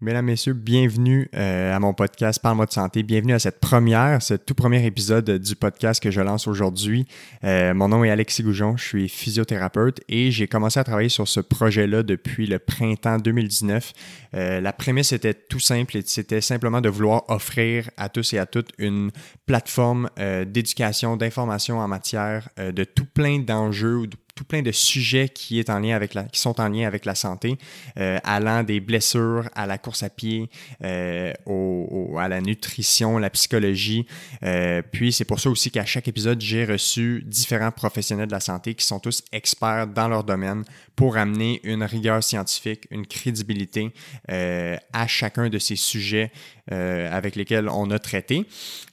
Mesdames, Messieurs, bienvenue euh, à mon podcast Parle-moi de santé. Bienvenue à cette première, ce tout premier épisode du podcast que je lance aujourd'hui. Euh, mon nom est Alexis Goujon, je suis physiothérapeute et j'ai commencé à travailler sur ce projet-là depuis le printemps 2019. Euh, la prémisse était tout simple, c'était simplement de vouloir offrir à tous et à toutes une plateforme d'éducation, d'information en matière de tout plein d'enjeux ou de tout plein de sujets qui, sont en lien avec la santé, euh, allant des blessures à la course à pied, euh, à la nutrition, la psychologie. Euh, puis c'est pour ça aussi qu'à chaque épisode, j'ai reçu différents professionnels de la santé qui sont tous experts dans leur domaine pour amener une rigueur scientifique, une crédibilité à chacun de ces sujets avec lesquels on a traité.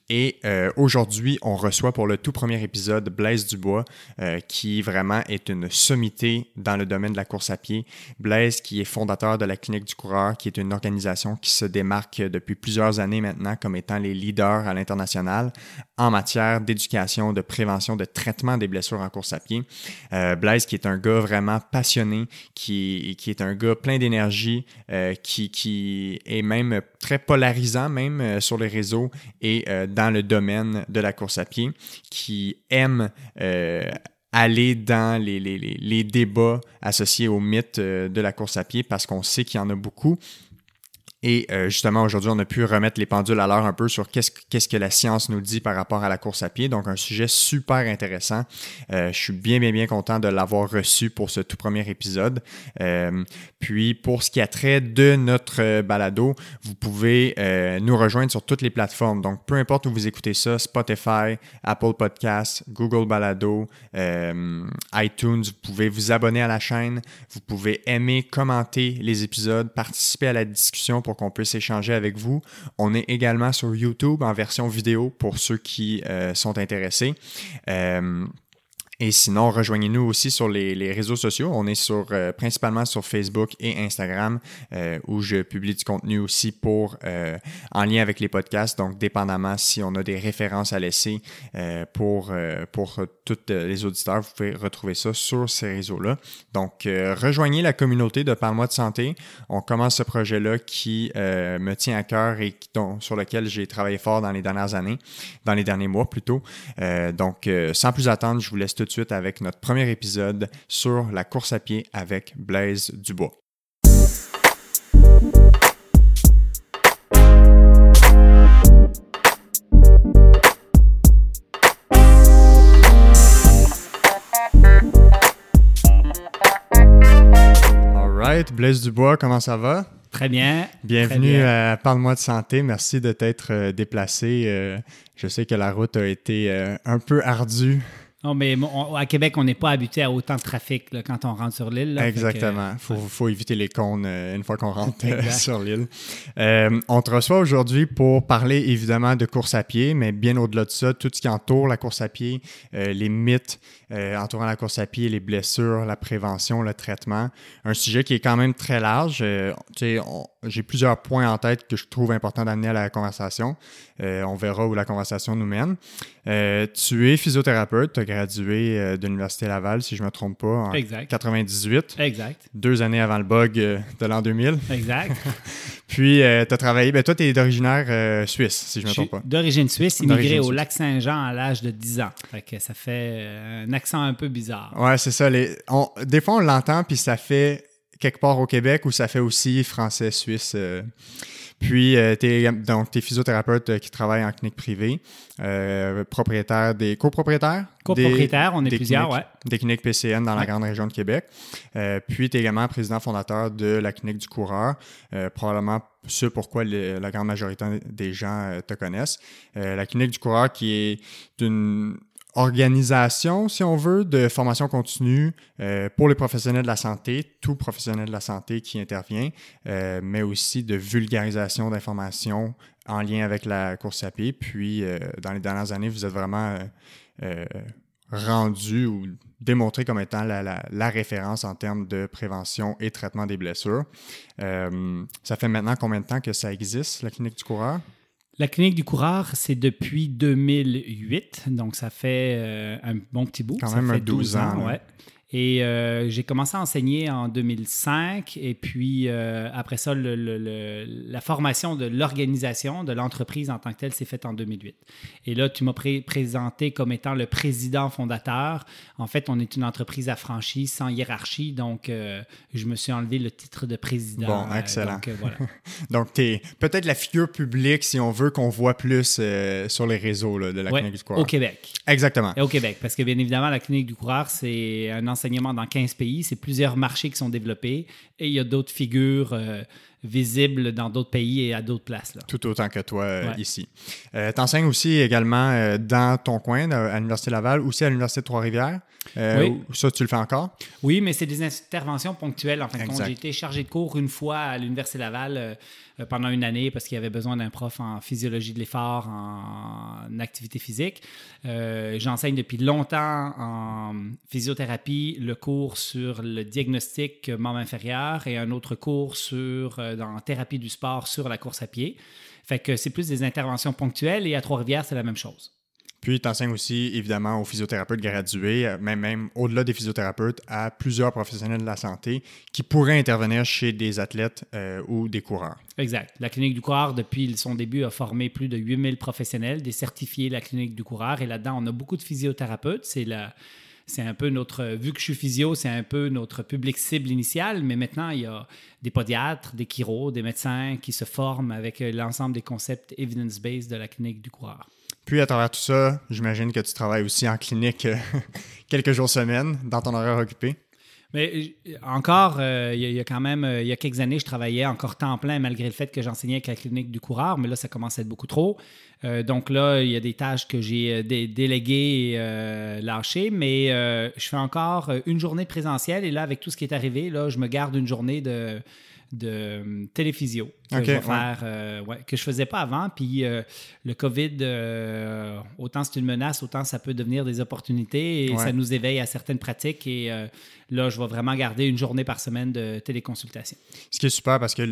Et euh, aujourd'hui, on reçoit pour le tout premier épisode Blaise Dubois, euh, qui vraiment est une sommité dans le domaine de la course à pied. Blaise, qui est fondateur de la Clinique du coureur, qui est une organisation qui se démarque depuis plusieurs années maintenant comme étant les leaders à l'international en matière d'éducation, de prévention, de traitement des blessures en course à pied. Euh, Blaise, qui est un gars vraiment passionné, qui, qui est un gars plein d'énergie, qui, qui est même très polarisant, même sur les réseaux et dans le domaine de la course à pied, qui aime euh, aller dans les, les, débats associés au mythe euh, de la course à pied parce qu'on sait qu'il y en a beaucoup, et euh, justement, aujourd'hui, on a pu remettre les pendules à l'heure un peu sur qu'est-ce, qu'est-ce que la science nous dit par rapport à la course à pied. Donc, un sujet super intéressant. Euh, je suis bien, bien, bien content de l'avoir reçu pour ce tout premier épisode. Euh, puis, pour ce qui a trait de notre balado, vous pouvez nous rejoindre sur toutes les plateformes. Donc, peu importe où vous écoutez ça, Spotify, Apple Podcasts, Google Balado, iTunes, vous pouvez vous abonner à la chaîne. Vous pouvez aimer, commenter les épisodes, participer à la discussion pour qu'on puisse échanger avec vous. On est également sur YouTube en version vidéo pour ceux qui euh, sont intéressés. Et sinon, rejoignez-nous aussi sur les, réseaux sociaux. On est sur, euh, principalement sur Facebook et Instagram, euh, où je publie du contenu aussi pour euh, en lien avec les podcasts. Donc, dépendamment si on a des références à laisser pour, pour tous les auditeurs, vous pouvez retrouver ça sur ces réseaux-là. Donc, rejoignez la communauté de Parle-moi de santé. On commence ce projet-là qui me tient à cœur et sur lequel j'ai travaillé fort dans les dernières années, dans les derniers mois plutôt. donc, sans plus attendre, je vous laisse tout de suite avec notre premier épisode sur la course à pied avec Blaise Dubois. Alright, Blaise Dubois, comment ça va? Très bien. Bienvenue à Parle-moi de santé. Merci de t'être euh, déplacé. Euh, je sais que la route a été euh, un peu ardue non, mais à Québec, on n'est pas habitué à autant de trafic quand on rentre sur l'île. Exactement. Il faut, éviter les cônes euh, une fois qu'on rentre euh, sur l'île. Euh, on te reçoit aujourd'hui pour parler évidemment de course à pied, mais bien au-delà de ça, tout ce qui entoure la course à pied, les mythes entourant la course à pied, les blessures, la prévention, le traitement. Un sujet qui est quand même très large. J'ai plusieurs points en tête que je trouve important d'amener à la conversation. on verra où la conversation nous mène. tu es physiothérapeute, tu gradué euh, de l'Université Laval, si je ne me trompe pas, en 98. Exact. Deux années avant le bug euh, de l'an 2000. Exact. Puis, euh, tu as travaillé. Ben, toi, tu es d'originaire suisse, si je ne me trompe pas. D'origine suisse, immigré au lac Saint-Jean à l'âge de 10 ans. Fait que ça fait un accent un peu bizarre. Ouais, c'est ça. Les... Des fois, on l'entend, puis ça fait quelque part au Québec ou ça fait aussi français-suisse. Puis, euh, tu es, donc, tu es physiothérapeute euh, qui travaille en clinique privée, euh, propriétaire des copropriétaires. Copropriétaire, on est plusieurs, ouais. Des cliniques PCN dans la grande région de Québec. puis, tu es également président fondateur de la clinique du coureur, probablement ce pourquoi la grande majorité des gens te connaissent. la clinique du coureur qui est d'une organisation, si on veut, de formation continue euh, pour les professionnels de la santé, tout professionnel de la santé qui intervient, euh, mais aussi de vulgarisation d'informations en lien avec la course à pied. Puis, euh, dans les dernières années, vous êtes vraiment rendu ou démontré comme étant la, la, référence en termes de prévention et traitement des blessures. ça fait maintenant combien de temps que ça existe, la clinique du coureur? La clinique du coureur, c'est depuis 2008, donc ça fait euh, un bon petit bout. Quand ça même fait 12, ans. ouais. Et euh, j'ai commencé à enseigner en 2005. Et puis, euh, après ça, la formation de l'organisation de l'entreprise en tant que telle s'est faite en 2008. Et là, tu m'as présenté comme étant le président fondateur. En fait, on est une entreprise affranchie, sans hiérarchie. Donc, euh, je me suis enlevé le titre de président. Bon, excellent. donc, voilà. donc tu es peut-être la figure publique, si on veut qu'on voit plus sur les réseaux de la Clinique du Coureur. Au Québec. Exactement. Et au Québec. Parce que, bien évidemment, la Clinique du Coureur, c'est un enseignement dans 15 pays. C'est plusieurs marchés qui sont développés et il y a d'autres figures euh, visibles dans d'autres pays et à d'autres places. Là. Tout autant que toi euh, ici. Euh, tu enseignes aussi également dans ton coin, à l'Université Laval, aussi à l'Université de Trois-Rivières. oui. Ça, tu le fais encore? Oui, mais c'est des interventions ponctuelles. En fin de compte, j'ai été chargé de cours une fois à l'Université Laval euh, pendant une année parce qu'il y avait besoin d'un prof en physiologie de l'effort, en, activité physique. Euh, j'enseigne depuis longtemps en physiothérapie le cours sur le diagnostic membre inférieur et un autre cours sur, euh, en thérapie du sport sur la course à pied. Fait que c'est plus des interventions ponctuelles et à Trois-Rivières, c'est la même chose. Puis, tu enseignes aussi, évidemment, aux physiothérapeutes gradués, euh, même, même au-delà des physiothérapeutes, à plusieurs professionnels de la santé qui pourraient intervenir chez des athlètes euh, ou des coureurs. Exact. La Clinique du coureur, depuis son début, a formé plus de 8000 professionnels, des certifiés de la Clinique du coureur. Et là-dedans, on a beaucoup de physiothérapeutes. C'est la c'est un peu notre, vu que je suis physio, c'est un peu notre public cible initial, mais maintenant, il y a des podiatres, des chiro, des médecins qui se forment avec euh, l'ensemble des concepts evidence-based de la clinique du coureur. Puis, à travers tout ça, j'imagine que tu travailles aussi en clinique euh, quelques jours semaine dans ton horaire occupé. Mais euh, encore, euh, il, y a, quand même, il y a quelques années, je travaillais encore temps plein malgré le fait que j'enseignais avec la clinique du coureur, mais là, ça commence à être beaucoup trop. donc là, il y a des tâches que j'ai déléguées et lâchées, mais je fais encore une journée présentielle et là, avec tout ce qui est arrivé, là, je me garde une journée de de euh, téléphysio que je vais faire, euh, que je faisais pas avant. Puis euh, le COVID, autant c'est une menace, autant ça peut devenir des opportunités et ça nous éveille à certaines pratiques. Et là, je vais vraiment garder une journée par semaine de téléconsultation. Ce qui est super parce que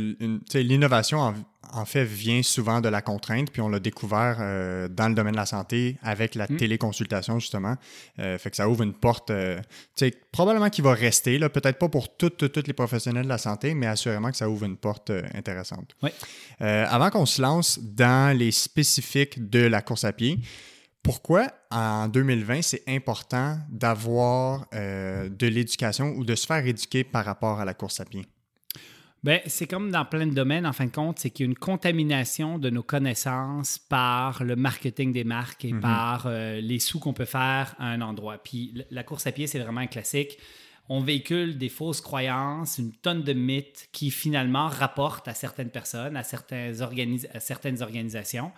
l'innovation en, en, fait vient souvent de la contrainte, puis on l'a découvert dans le domaine de la santé avec la mm. téléconsultation justement. fait que ça ouvre une porte, probablement qui va rester, peut-être pas pour toutes, toutes les professionnels de la santé, mais assurément que ça ouvre une porte euh, intéressante. Euh, avant qu'on se lance dans les spécifiques de la course à pied, pourquoi en 2020 c'est important d'avoir euh, de l'éducation ou de se faire éduquer par rapport à la course à pied? Bien, c'est comme dans plein de domaines, en fin de compte, c'est qu'il y a une contamination de nos connaissances par le marketing des marques et mm-hmm. par les sous qu'on peut faire à un endroit. Puis la course à pied, c'est vraiment un classique on véhicule des fausses croyances, une tonne de mythes qui finalement rapportent à certaines personnes, à, certaines, organisations.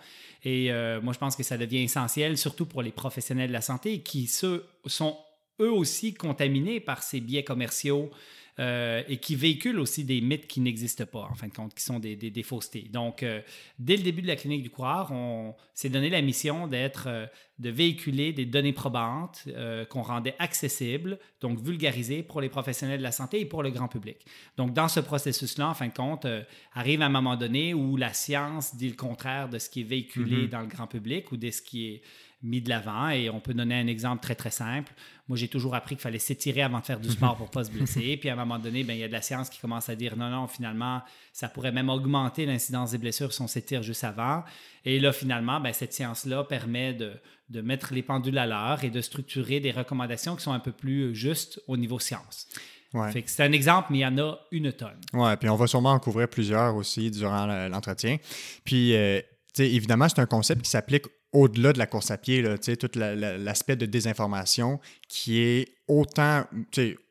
Et euh, moi, je pense que ça devient essentiel, surtout pour les professionnels de la santé qui sont eux aussi contaminés par ces biais commerciaux euh, et qui véhiculent aussi des mythes qui n'existent pas, en fin de compte, qui sont des, des, faussetés. Donc, euh, dès le début de la clinique du coureur, on s'est donné la mission d'être, euh, de véhiculer des données probantes qu'on rendait accessibles, donc vulgarisées pour les professionnels de la santé et pour le grand public. Donc, dans ce processus-là, en fin de compte, arrive un moment donné où la science dit le contraire de ce qui est véhiculé mm-hmm. dans le grand public ou de ce qui est mis de l'avant. Et on peut donner un exemple très, très simple. Moi, j'ai toujours appris qu'il fallait s'étirer avant de faire du sport pour ne pas se blesser. Puis à un moment donné, ben, il y a de la science qui commence à dire non, non, finalement, ça pourrait même augmenter l'incidence des blessures si on s'étire juste avant. Et là, finalement, ben, cette science-là permet de, de, mettre les pendules à l'heure et de structurer des recommandations qui sont un peu plus justes au niveau science. Ouais. c'est un exemple, mais il y en a une tonne. Oui, puis on va sûrement en couvrir plusieurs aussi durant l'entretien. Puis, euh, évidemment, c'est un concept qui s'applique au-delà de la course à pied, là, tout l'aspect de désinformation qui est autant,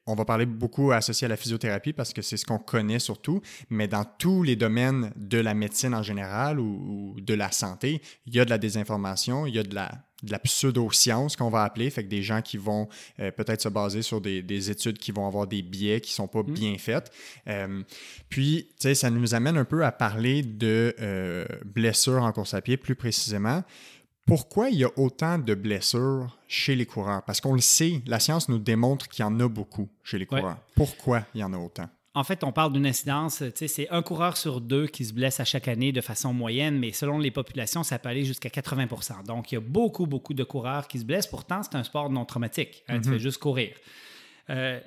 on va parler beaucoup associé à la physiothérapie parce que c'est ce qu'on connaît surtout, mais dans tous les domaines de la médecine en général ou, de la santé, il y a de la désinformation, il y a de la, de la pseudo-science qu'on va appeler, fait que des gens qui vont euh, peut-être se baser sur des, études qui vont avoir des biais qui sont pas mmh. bien faites. Euh, puis, ça nous amène un peu à parler de euh, blessures en course à pied plus précisément. Pourquoi il y a autant de blessures chez les coureurs? Parce qu'on le sait, la science nous démontre qu'il y en a beaucoup chez les coureurs. Pourquoi il y en a autant? En fait, on parle d'une incidence, c'est un coureur sur deux qui se blesse à chaque année de façon moyenne, mais selon les populations, ça peut aller jusqu'à 80% Donc, il y a beaucoup, beaucoup de coureurs qui se blessent. Pourtant, c'est un sport non traumatique. Hein, tu fais juste courir. Euh,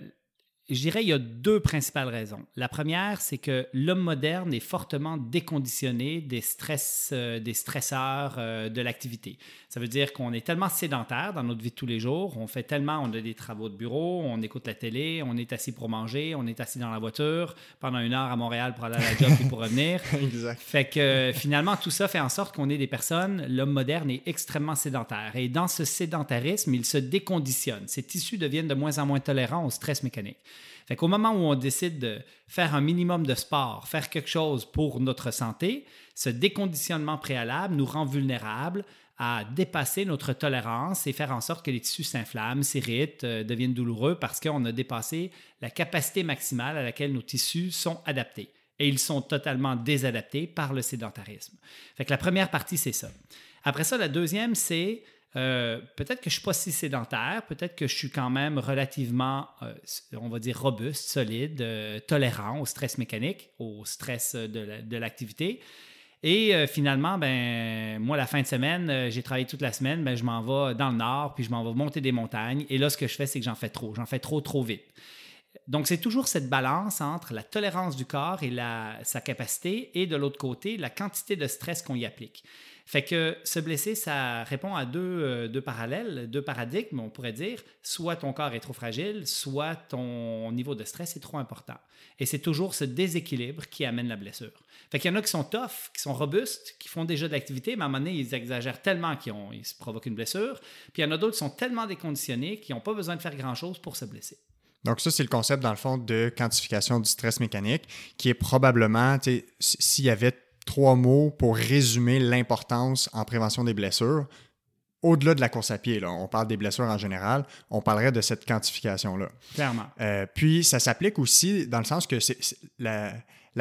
je dirais il y a deux principales raisons. La première, c'est que l'homme moderne est fortement déconditionné des stress, euh, des stresseurs euh, de l'activité. Ça veut dire qu'on est tellement sédentaire dans notre vie de tous les jours, on fait tellement, on a des travaux de bureau, on écoute la télé, on est assis pour manger, on est assis dans la voiture pendant une heure à Montréal pour aller à la job et pour revenir. exact. Fait que finalement, tout ça fait en sorte qu'on est des personnes, l'homme moderne est extrêmement sédentaire. Et dans ce sédentarisme, il se déconditionne. Ces tissus deviennent de moins en moins tolérants au stress mécanique. Fait qu'au moment où on décide de faire un minimum de sport, faire quelque chose pour notre santé, ce déconditionnement préalable nous rend vulnérables à dépasser notre tolérance et faire en sorte que les tissus s'inflamment, s'irritent, euh, deviennent douloureux parce qu'on a dépassé la capacité maximale à laquelle nos tissus sont adaptés. Et ils sont totalement désadaptés par le sédentarisme. Fait que la première partie, c'est ça. Après ça, la deuxième, c'est euh, peut-être que je ne suis pas si sédentaire, peut-être que je suis quand même relativement, euh, on va dire, robuste, solide, euh, tolérant au stress mécanique, au stress de l'activité. Et finalement, ben, moi, la fin de semaine, j'ai travaillé toute la semaine, ben, je m'en vais dans le nord, puis je m'en vais monter des montagnes. Et là, ce que je fais, c'est que j'en fais trop. J'en fais trop, trop vite. Donc, c'est toujours cette balance entre la tolérance du corps et sa capacité, et de l'autre côté, la quantité de stress qu'on y applique. Fait que se blesser, ça répond à euh, deux, parallèles, deux paradigmes, on pourrait dire. Soit ton corps est trop fragile, soit ton niveau de stress est trop important. Et c'est toujours ce déséquilibre qui amène la blessure. Fait qu'il y en a qui sont tough, qui sont robustes, qui font déjà de l'activité, mais à un moment donné, ils exagèrent tellement qu'ils ils se provoquent une blessure. Puis il y en a d'autres qui sont tellement déconditionnés qu'ils n'ont pas besoin de faire grand-chose pour se blesser. Donc ça, c'est le concept, dans le fond, de quantification du stress mécanique, qui est probablement, s'il y avait trois mots pour résumer l'importance en prévention des blessures. Au-delà de la course à pied, là, on parle des blessures en général, on parlerait de cette quantification-là. Clairement. Euh, puis, ça s'applique aussi dans le sens que c'est, la,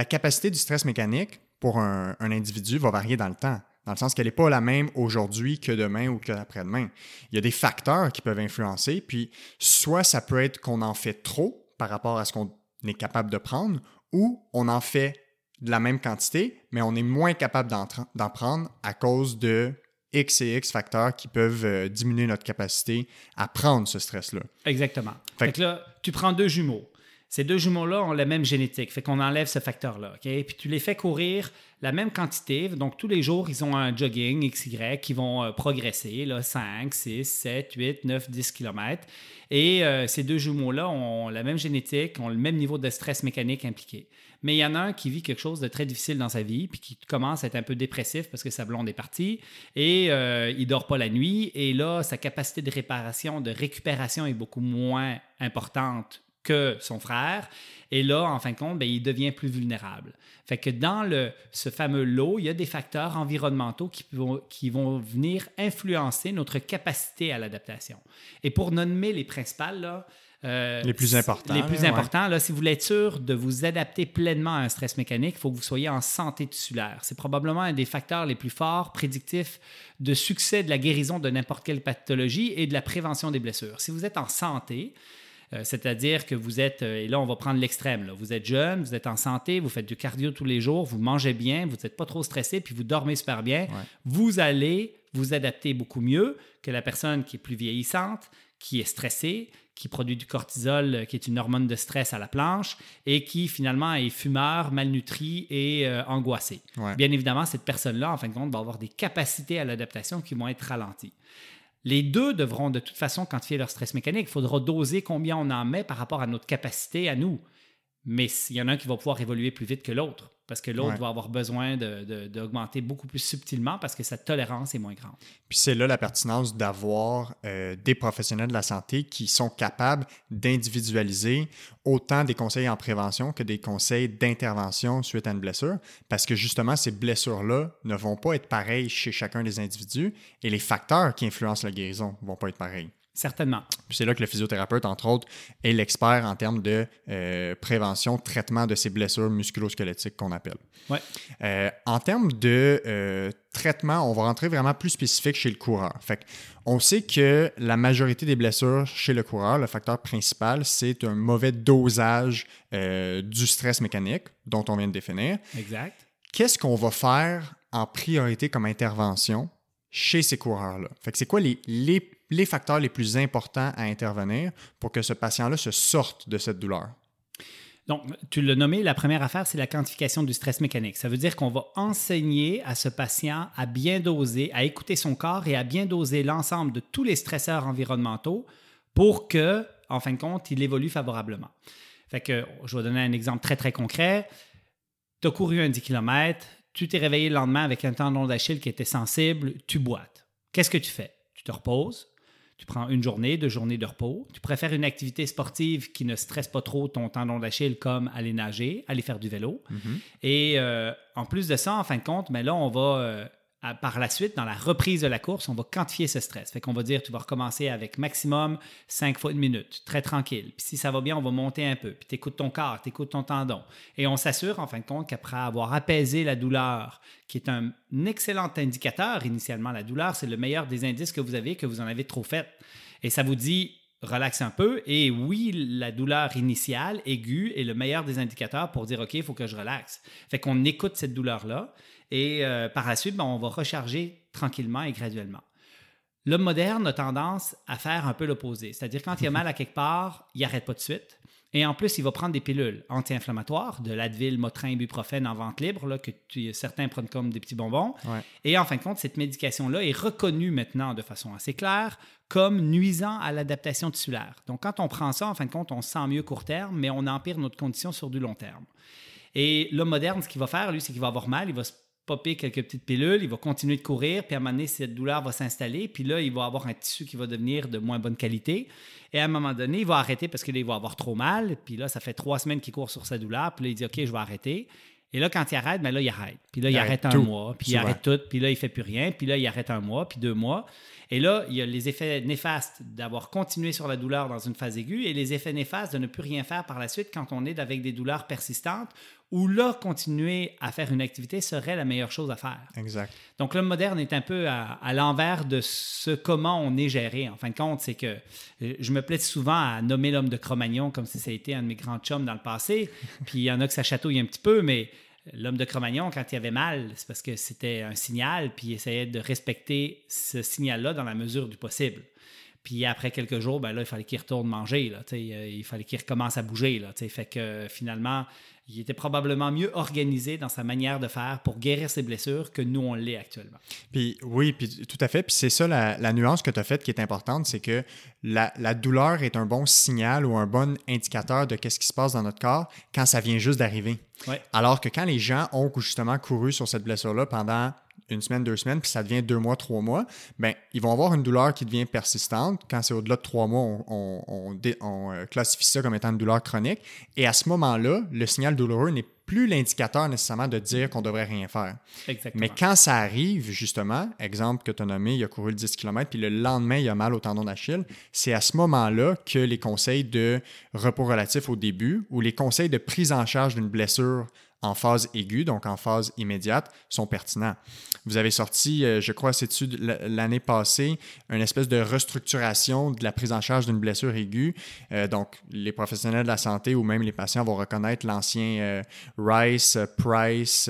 capacité du stress mécanique pour un, individu va varier dans le temps dans le sens qu'elle n'est pas la même aujourd'hui que demain ou qu'après-demain. Il y a des facteurs qui peuvent influencer, puis soit ça peut être qu'on en fait trop par rapport à ce qu'on est capable de prendre, ou on en fait de la même quantité, mais on est moins capable d'en prendre à cause de X et X facteurs qui peuvent euh, diminuer notre capacité à prendre ce stress-là. Exactement. Fait, que là, tu prends deux jumeaux. Ces deux jumeaux-là ont la même génétique, fait qu'on enlève ce facteur-là. Puis tu les fais courir la même quantité. Donc tous les jours, ils ont un jogging XY qui vont euh, progresser, là, 5, 6, 7, 8, 9, 10 km. Et euh, ces deux jumeaux-là ont la même génétique, ont le même niveau de stress mécanique impliqué. Mais il y en a un qui vit quelque chose de très difficile dans sa vie, puis qui commence à être un peu dépressif parce que sa blonde est partie, et euh, il dort pas la nuit, et là, sa capacité de réparation, de récupération est beaucoup moins importante que son frère. Et là, en fin de compte, ben, il devient plus vulnérable. Fait que dans le, ce fameux lot, il y a des facteurs environnementaux qui vont, qui vont venir influencer notre capacité à l'adaptation. Et pour nommer les principales, là, euh, les plus importants. Les plus importants. Là, si vous voulez être sûr de vous adapter pleinement à un stress mécanique, il faut que vous soyez en santé tissulaire. C'est probablement un des facteurs les plus forts prédictifs de succès de la guérison de n'importe quelle pathologie et de la prévention des blessures. Si vous êtes en santé, euh, c'est-à-dire que vous êtes, euh, et là on va prendre l'extrême, vous êtes jeune, vous êtes en santé, vous faites du cardio tous les jours, vous mangez bien, vous n'êtes pas trop stressé, puis vous dormez super bien, vous allez vous adapter beaucoup mieux que la personne qui est plus vieillissante, qui est stressée, qui produit du cortisol, euh, qui est une hormone de stress à la planche, et qui finalement est fumeur, malnutri et euh, angoissé. Bien évidemment, cette personne-là, en fin de compte, va avoir des capacités à l'adaptation qui vont être ralenties. Les deux devront de toute façon quantifier leur stress mécanique. Il faudra doser combien on en met par rapport à notre capacité à nous. Mais il y en a un qui va pouvoir évoluer plus vite que l'autre parce que l'autre va avoir besoin d'augmenter beaucoup plus subtilement parce que sa tolérance est moins grande. Puis c'est là la pertinence d'avoir euh, des professionnels de la santé qui sont capables d'individualiser autant des conseils en prévention que des conseils d'intervention suite à une blessure, parce que justement, ces blessures-là ne vont pas être pareilles chez chacun des individus et les facteurs qui influencent la guérison ne vont pas être pareils. Certainement. c'est là que le physiothérapeute, entre autres, est l'expert en termes de euh, prévention, traitement de ces blessures musculo-squelettiques qu'on appelle. Ouais. Euh, en termes de euh, traitement, on va rentrer vraiment plus spécifique chez le coureur. Fait on sait que la majorité des blessures chez le coureur, le facteur principal, c'est un mauvais dosage du stress mécanique dont on vient de définir. Exact. Qu'est-ce qu'on va faire en priorité comme intervention chez ces coureurs-là? Fait que c'est quoi les, les les facteurs les plus importants à intervenir pour que ce patient-là se sorte de cette douleur? Donc, tu l'as nommé, la première affaire, c'est la quantification du stress mécanique. Ça veut dire qu'on va enseigner à ce patient à bien doser, à écouter son corps et à bien doser l'ensemble de tous les stresseurs environnementaux pour que, en fin de compte, il évolue favorablement. Fait que, je vais donner un exemple très, très concret. Tu as couru un 10 km, tu t'es réveillé le lendemain avec un tendon d'Achille qui était sensible, tu boites. Qu'est-ce que tu fais? Tu te reposes, tu prends une journée, deux journées de repos. Tu préfères une activité sportive qui ne stresse pas trop ton tendon d'Achille, comme aller nager, aller faire du vélo. Mhm. Et euh, en plus de ça, en fin de compte, mais là, on va par la suite, dans la reprise de la course, on va quantifier ce stress. Fait qu'on va dire, tu vas recommencer avec maximum 5 fois une minute, très tranquille. Puis si ça va bien, on va monter un peu. Puis tu écoutes ton corps, tu écoutes ton tendon. Et on s'assure, en fin de compte, qu'après avoir apaisé la douleur, qui est un excellent indicateur initialement, la douleur, c'est le meilleur des indices que vous avez, que vous en avez trop fait. Et ça vous dit, relaxe un peu. Et oui, la douleur initiale, aiguë, est le meilleur des indicateurs pour dire, OK, il faut que je relaxe. Fait qu'on écoute cette douleur-là. Et euh, par la suite, ben, on va recharger tranquillement et graduellement. L'homme moderne a tendance à faire un peu l'opposé. C'est-à-dire, quand il a mal à quelque part, il n'arrête pas de suite. Et en plus, il va prendre des pilules anti-inflammatoires, de l'Advil, Motrin, Ibuprofène en vente libre, là, que certains prennent comme des petits bonbons. Et en fin de compte, cette médication-là est reconnue maintenant de façon assez claire comme nuisant à l'adaptation tissulaire. Donc, quand on prend ça, en fin de compte, on se sent mieux court terme, mais on empire notre condition sur du long terme. Et l'homme moderne, ce qu'il va faire, lui, c'est qu'il va avoir mal, il va se popper quelques petites pilules, il va continuer de courir, puis à un moment donné, cette douleur va s'installer, puis là, il va avoir un tissu qui va devenir de moins bonne qualité. Et à un moment donné, il va arrêter parce qu'il va avoir trop mal, puis là, ça fait trois semaines qu'il court sur sa douleur, puis là, il dit, OK, je vais arrêter. Et là, quand il arrête, ben là, il arrête. Puis là, il, arrête, un mois, puis il arrête tout, puis là, il fait plus rien, puis là, il arrête un mois, puis deux mois. Et là, il y a les effets néfastes d'avoir continué sur la douleur dans une phase aiguë et les effets néfastes de ne plus rien faire par la suite quand on est avec des douleurs persistantes où là, continuer à faire une activité serait la meilleure chose à faire. Exact. Donc, l'homme moderne est un peu à, l'envers de ce comment on est géré. En fin de compte, c'est que euh, je me plais souvent à nommer l'homme de Cro-Magnon comme si ça a été un de mes grands chums dans le passé. Puis il y en a que ça chatouille un petit peu, mais l'homme de Cro-Magnon, quand il avait mal, c'est parce que c'était un signal, puis il essayait de respecter ce signal-là dans la mesure du possible. Puis après quelques jours, ben là, il fallait qu'il retourne manger. Là, euh, il fallait qu'il recommence à bouger. Là, fait que finalement, il était probablement mieux organisé dans sa manière de faire pour guérir ses blessures que nous, on l'est actuellement. Puis oui, puis tout à fait. Puis c'est ça la, nuance que tu as faite qui est importante, c'est que la, douleur est un bon signal ou un bon indicateur de qu'est-ce qui se passe dans notre corps quand ça vient juste d'arriver. Alors que quand les gens ont justement couru sur cette blessure-là pendant une semaine, deux semaines, puis ça devient deux mois, trois mois, ben ils vont avoir une douleur qui devient persistante. Quand c'est au-delà de trois mois, on, on, euh, classifie ça comme étant une douleur chronique. Et à ce moment-là, le signal douloureux n'est plus l'indicateur nécessairement de dire qu'on devrait rien faire. Exactement. Mais quand ça arrive, justement, exemple que tu as nommé, il a couru le 10 km, puis le lendemain, il a mal au tendon d'Achille, c'est à ce moment-là que les conseils de repos relatif au début ou les conseils de prise en charge d'une blessure en phase aiguë, donc en phase immédiate, sont pertinents. Vous avez sorti, euh, je crois, cette étude l'année passée, une espèce de restructuration de la prise en charge d'une blessure aiguë. Euh, donc, les professionnels de la santé ou même les patients vont reconnaître l'ancien euh, Rice, Price,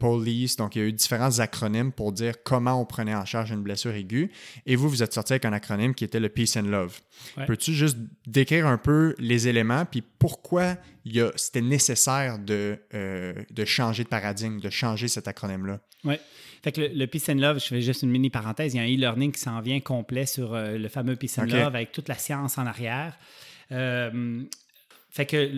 Police. Donc, il y a eu différents acronymes pour dire comment on prenait en charge une blessure aiguë. Et vous, vous êtes sorti avec un acronyme qui était le Peace and Love. Peux-tu juste décrire un peu les éléments puis pourquoi c'était nécessaire de, euh, de changer de paradigme, de changer cet acronyme-là? Oui. Fait que le, Peace and Love, je fais juste une mini parenthèse, il y a un e-learning qui s'en vient complet sur euh, le fameux Peace and Love avec toute la science en arrière. Euh, fait que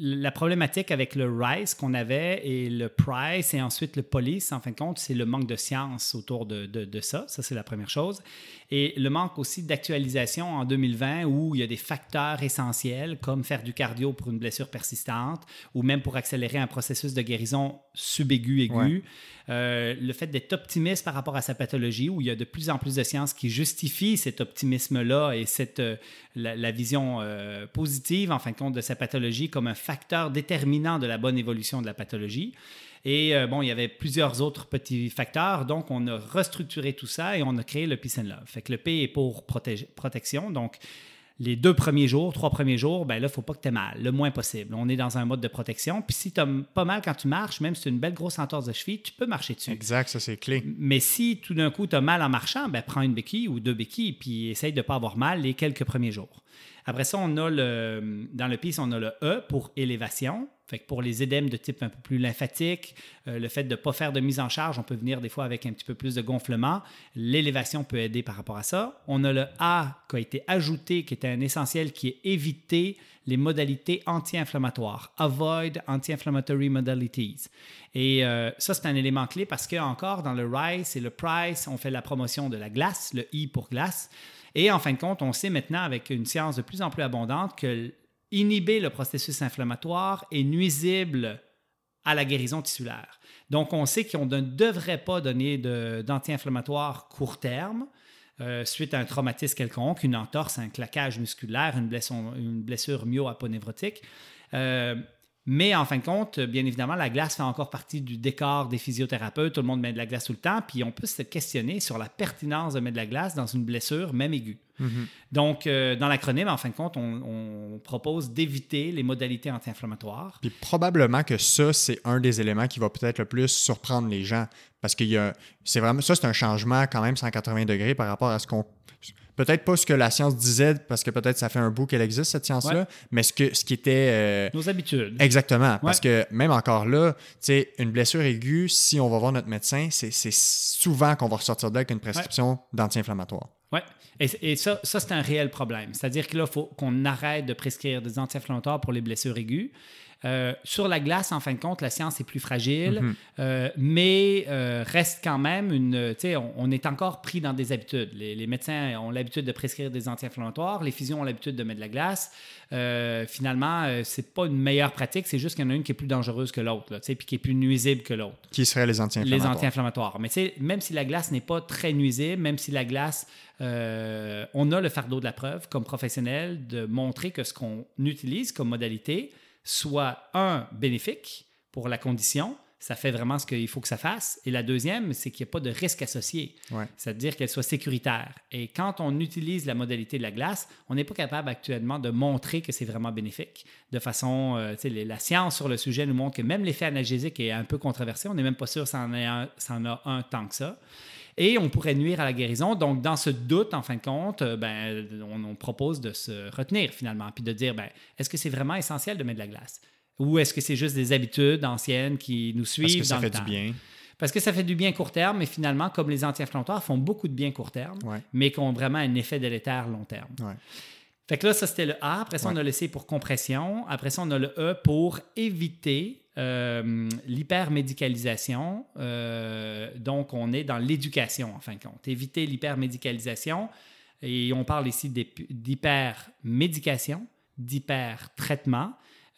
la problématique avec le RICE qu'on avait et le PRICE et ensuite le POLICE, en fin de compte, c'est le manque de science autour de, de, de ça. Ça, c'est la première chose. Et le manque aussi d'actualisation en 2020 où il y a des facteurs essentiels comme faire du cardio pour une blessure persistante ou même pour accélérer un processus de guérison subaigu aigu. Euh, le fait d'être optimiste par rapport à sa pathologie où il y a de plus en plus de sciences qui justifient cet optimisme-là et cette, euh, la, vision euh, positive en fin de compte de sa pathologie comme un facteur déterminant de la bonne évolution de la pathologie. Et euh, bon, il y avait plusieurs autres petits facteurs. Donc, on a restructuré tout ça et on a créé le Peace and Love. Fait que le P est pour protection. Donc, les deux premiers jours, trois premiers jours, ben là, il ne faut pas que tu aies mal, le moins possible. On est dans un mode de protection. Puis si tu as pas mal quand tu marches, même si c'est une belle grosse entorse de cheville, tu peux marcher dessus. Exact, ça c'est clé. Mais si tout d'un coup tu as mal en marchant, ben prends une béquille ou deux béquilles, puis essaye de ne pas avoir mal les quelques premiers jours. Après ça, on a le, dans le PIS, on a le E pour élévation. Fait pour les édèmes de type un peu plus lymphatique, euh, le fait de ne pas faire de mise en charge, on peut venir des fois avec un petit peu plus de gonflement. L'élévation peut aider par rapport à ça. On a le A qui a été ajouté, qui est un essentiel, qui est éviter les modalités anti-inflammatoires. Avoid anti-inflammatory modalities. Et euh, ça, c'est un élément clé parce que encore dans le RICE et le PRICE, on fait la promotion de la glace, le I pour glace. Et en fin de compte, on sait maintenant avec une science de plus en plus abondante que inhiber le processus inflammatoire est nuisible à la guérison tissulaire. Donc, on sait qu'on ne devrait pas donner d'anti-inflammatoire court terme euh, suite à un traumatisme quelconque, une entorse, un claquage musculaire, une blessure, une myo-aponévrotique. Euh, mais en fin de compte, bien évidemment, la glace fait encore partie du décor des physiothérapeutes. Tout le monde met de la glace tout le temps. Puis on peut se questionner sur la pertinence de mettre de la glace dans une blessure, même aiguë. Mhm. Donc, euh, dans l'acronyme, en fin de compte, on, propose d'éviter les modalités anti-inflammatoires. Puis probablement que ça, c'est un des éléments qui va peut-être le plus surprendre les gens. Parce que c'est vraiment ça, c'est un changement quand même 180 degrés par rapport à ce qu'on peut-être pas ce que la science disait, parce que peut-être ça fait un bout qu'elle existe, cette science-là, mais ce, que, ce qui était... Euh, Nos habitudes. Exactement. Parce que même encore là, tu sais, une blessure aiguë, si on va voir notre médecin, c'est souvent qu'on va ressortir d'elle avec une prescription d'anti-inflammatoire. Oui. Et, et, ça, ça c'est un réel problème. C'est-à-dire que là, il faut qu'on arrête de prescrire des anti-inflammatoires pour les blessures aiguës. Euh, sur la glace, en fin de compte, la science est plus fragile, mhm. euh, mais euh, reste quand même une. On, est encore pris dans des habitudes. Les, médecins ont l'habitude de prescrire des anti-inflammatoires, les physios ont l'habitude de mettre de la glace. finalement, c'est pas une meilleure pratique, c'est juste qu'il y en a une qui est plus dangereuse que l'autre, puis qui est plus nuisible que l'autre. Qui seraient les anti-inflammatoires. Les anti-inflammatoires. Mais même si la glace n'est pas très nuisible, même si la glace, on a le fardeau de la preuve comme professionnel de montrer que ce qu'on utilise comme modalité, soit un, bénéfique pour la condition, ça fait vraiment ce qu'il faut que ça fasse. Et la deuxième, c'est qu'il n'y a pas de risque associé. C'est-à-dire qu'elle soit sécuritaire. Et quand on utilise la modalité de la glace, on n'est pas capable actuellement de montrer que c'est vraiment bénéfique. De façon, euh, la science sur le sujet nous montre que même l'effet analgésique est un peu controversé. On n'est même pas sûr que ça en, a un tant que ça et on pourrait nuire à la guérison. Donc, dans ce doute, en fin de compte, euh, ben, on, propose de se retenir finalement, puis de dire, ben, est-ce que c'est vraiment essentiel de mettre de la glace? Ou est-ce que c'est juste des habitudes anciennes qui nous suivent Parce que ça fait du bien. Parce que ça fait du bien court terme, mais finalement, comme les anti-inflammatoires font beaucoup de bien court terme, mais qui ont vraiment un effet délétère long terme. Fait que là, ça, c'était le A. Après ça, on a le C pour compression. Après ça, on a le E pour éviter euh, l'hypermédicalisation, euh, donc on est dans l'éducation en fin de compte. Éviter l'hypermédicalisation, et on parle ici d'hypermédication, d'hypertraitement.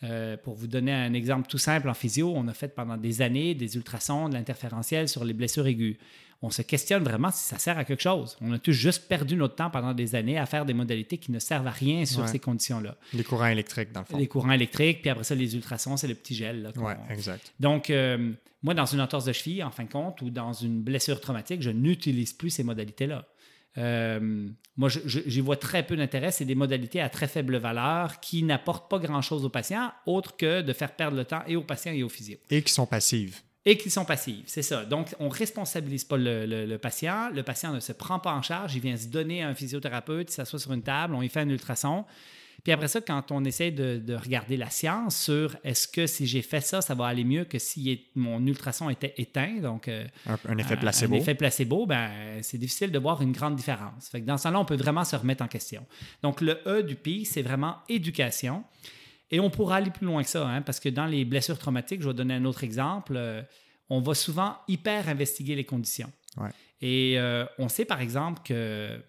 Euh, pour vous donner un exemple tout simple en physio, on a fait pendant des années des ultrasons, de l'interférentiel sur les blessures aiguës on se questionne vraiment si ça sert à quelque chose. On a tous juste perdu notre temps pendant des années à faire des modalités qui ne servent à rien sur ces conditions-là. Les courants électriques, dans le fond. Les courants électriques, puis après ça, les ultrasons, c'est le petit gel. Oui, exact. Donc, euh, moi, dans une entorse de cheville, en fin de compte, ou dans une blessure traumatique, je n'utilise plus ces modalités-là. Euh, moi, j'y vois très peu d'intérêt. C'est des modalités à très faible valeur qui n'apportent pas grand-chose aux patients, autre que de faire perdre le temps et aux patients et aux physio. Et qui sont passives et qui sont passives. C'est ça. Donc, on ne responsabilise pas le, patient. Le patient ne se prend pas en charge. Il vient se donner à un physiothérapeute, il s'assoit sur une table, on y fait un ultrason. Puis après ça, quand on essaie de, regarder la science sur est-ce que si j'ai fait ça, ça va aller mieux que si mon ultrason était éteint, donc euh, un, effet placebo. Un effet placebo, ben, c'est difficile de voir une grande différence. Fait que dans ce là on peut vraiment se remettre en question. Donc le E du PI, c'est vraiment éducation. Et on pourra aller plus loin que ça, hein, parce que dans les blessures traumatiques, je vais donner un autre exemple, euh, on va souvent hyper investiguer les conditions. Et euh, on sait par exemple qu'il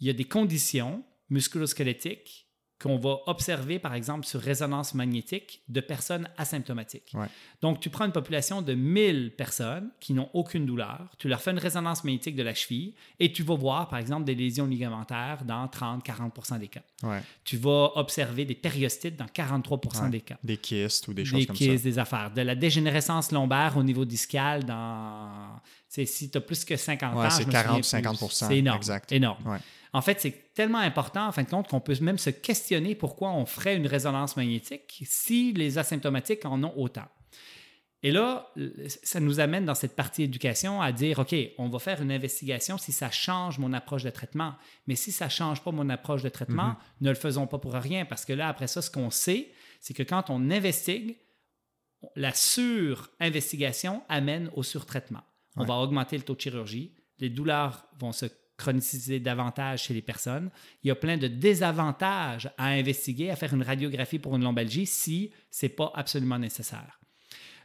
y a des conditions musculosquelettiques qu'on va observer, par exemple, sur résonance magnétique de personnes asymptomatiques. Donc, tu prends une population de 1000 personnes qui n'ont aucune douleur, tu leur fais une résonance magnétique de la cheville et tu vas voir, par exemple, des lésions ligamentaires dans 30-40 des cas. Tu vas observer des périostites dans 43% des cas. Des kystes ou des choses comme ça. Des kystes, des affaires. De la dégénérescence lombaire au niveau discal dans... Si tu as plus que 50 ans, c'est 40-50 C'est énorme. Exact. énorme. En fait, c'est tellement important, en fin de compte, qu'on peut même se questionner pourquoi on ferait une résonance magnétique si les asymptomatiques en ont autant. Et là, ça nous amène dans cette partie éducation à dire, OK, on va faire une investigation si ça change mon approche de traitement. Mais si ça ne change pas mon approche de traitement, mm-hmm. ne le faisons pas pour rien. Parce que là, après ça, ce qu'on sait, c'est que quand on investigue, la sur-investigation amène au surtraitement. On va augmenter le taux de chirurgie, les douleurs vont se chroniciser davantage chez les personnes. Il y a plein de désavantages à investiguer, à faire une radiographie pour une lombalgie si ce n'est pas absolument nécessaire.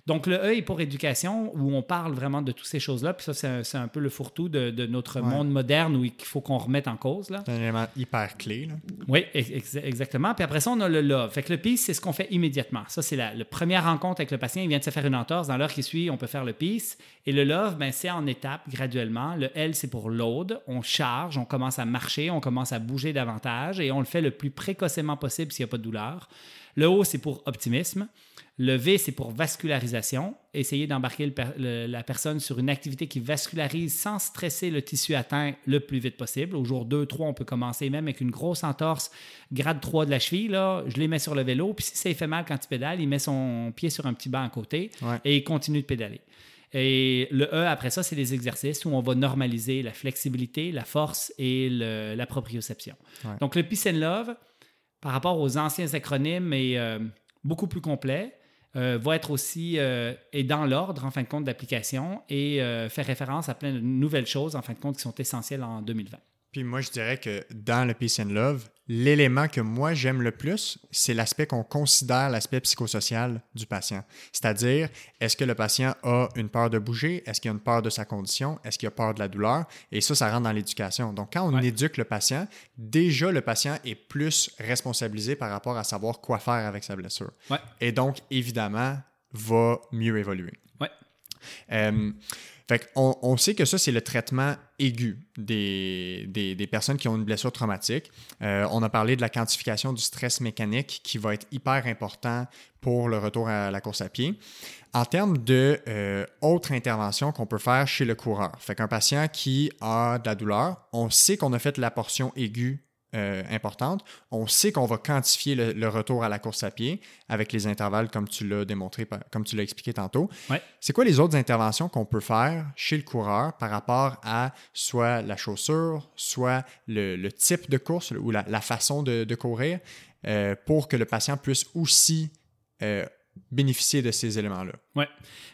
Donc, le E est pour éducation, où on parle vraiment de toutes ces choses-là. Puis ça, c'est un, peu le fourre-tout de, notre monde moderne où il faut qu'on remette en cause. C'est un élément hyper clé. Oui, exactement. Puis après ça, on a le love. Fait que le peace, c'est ce qu'on fait immédiatement. Ça, c'est la, première rencontre avec le patient. Il vient de se faire une entorse. Dans l'heure qui suit, on peut faire le peace. Et le love, ben, c'est en étapes, graduellement. Le L, c'est pour load. On charge, on commence à marcher, on commence à bouger davantage et on le fait le plus précocement possible s'il n'y a pas de douleur. Le O, c'est pour optimisme. Le V, c'est pour vascularisation. Essayer d'embarquer la personne sur une activité qui vascularise sans stresser le tissu atteint le plus vite possible. Au jour 2, 3, on peut commencer même avec une grosse entorse grade 3 de la cheville. Là, je les mets sur le vélo. Puis si ça fait mal quand il pédale, il met son pied sur un petit banc à côté et il continue de pédaler. Et le E, après ça, c'est des exercices où on va normaliser la flexibilité, la force et la proprioception. Donc, le Peace and Love, par rapport aux anciens acronymes, est euh, beaucoup plus complet. Euh, va être aussi euh, et dans l'ordre, en fin de compte, d'application et euh, faire référence à plein de nouvelles choses, en fin de compte, qui sont essentielles en 2020. Puis moi, je dirais que dans le Peace and Love, l'élément que moi j'aime le plus, c'est l'aspect qu'on considère l'aspect psychosocial du patient. C'est-à-dire, est-ce que le patient a une peur de bouger? Est-ce qu'il a une peur de sa condition? Est-ce qu'il a peur de la douleur? Et ça, ça rentre dans l'éducation. Donc, quand on éduque le patient, déjà, le patient est plus responsabilisé par rapport à savoir quoi faire avec sa blessure. Et donc, évidemment, va mieux évoluer. Ouais. Euh, on, sait que ça, c'est le traitement aigu des, des, personnes qui ont une blessure traumatique. Euh, on a parlé de la quantification du stress mécanique qui va être hyper important pour le retour à la course à pied. En termes de euh, autres interventions qu'on peut faire chez le coureur, fait qu'un patient qui a de la douleur, on sait qu'on a fait la portion aiguë euh, importante. On sait qu'on va quantifier le, retour à la course à pied avec les intervalles comme tu l'as démontré, comme tu l'as expliqué tantôt. C'est quoi les autres interventions qu'on peut faire chez le coureur par rapport à soit la chaussure, soit le, type de course ou la, façon de, courir euh, pour que le patient puisse aussi euh, bénéficier de ces éléments-là. Oui.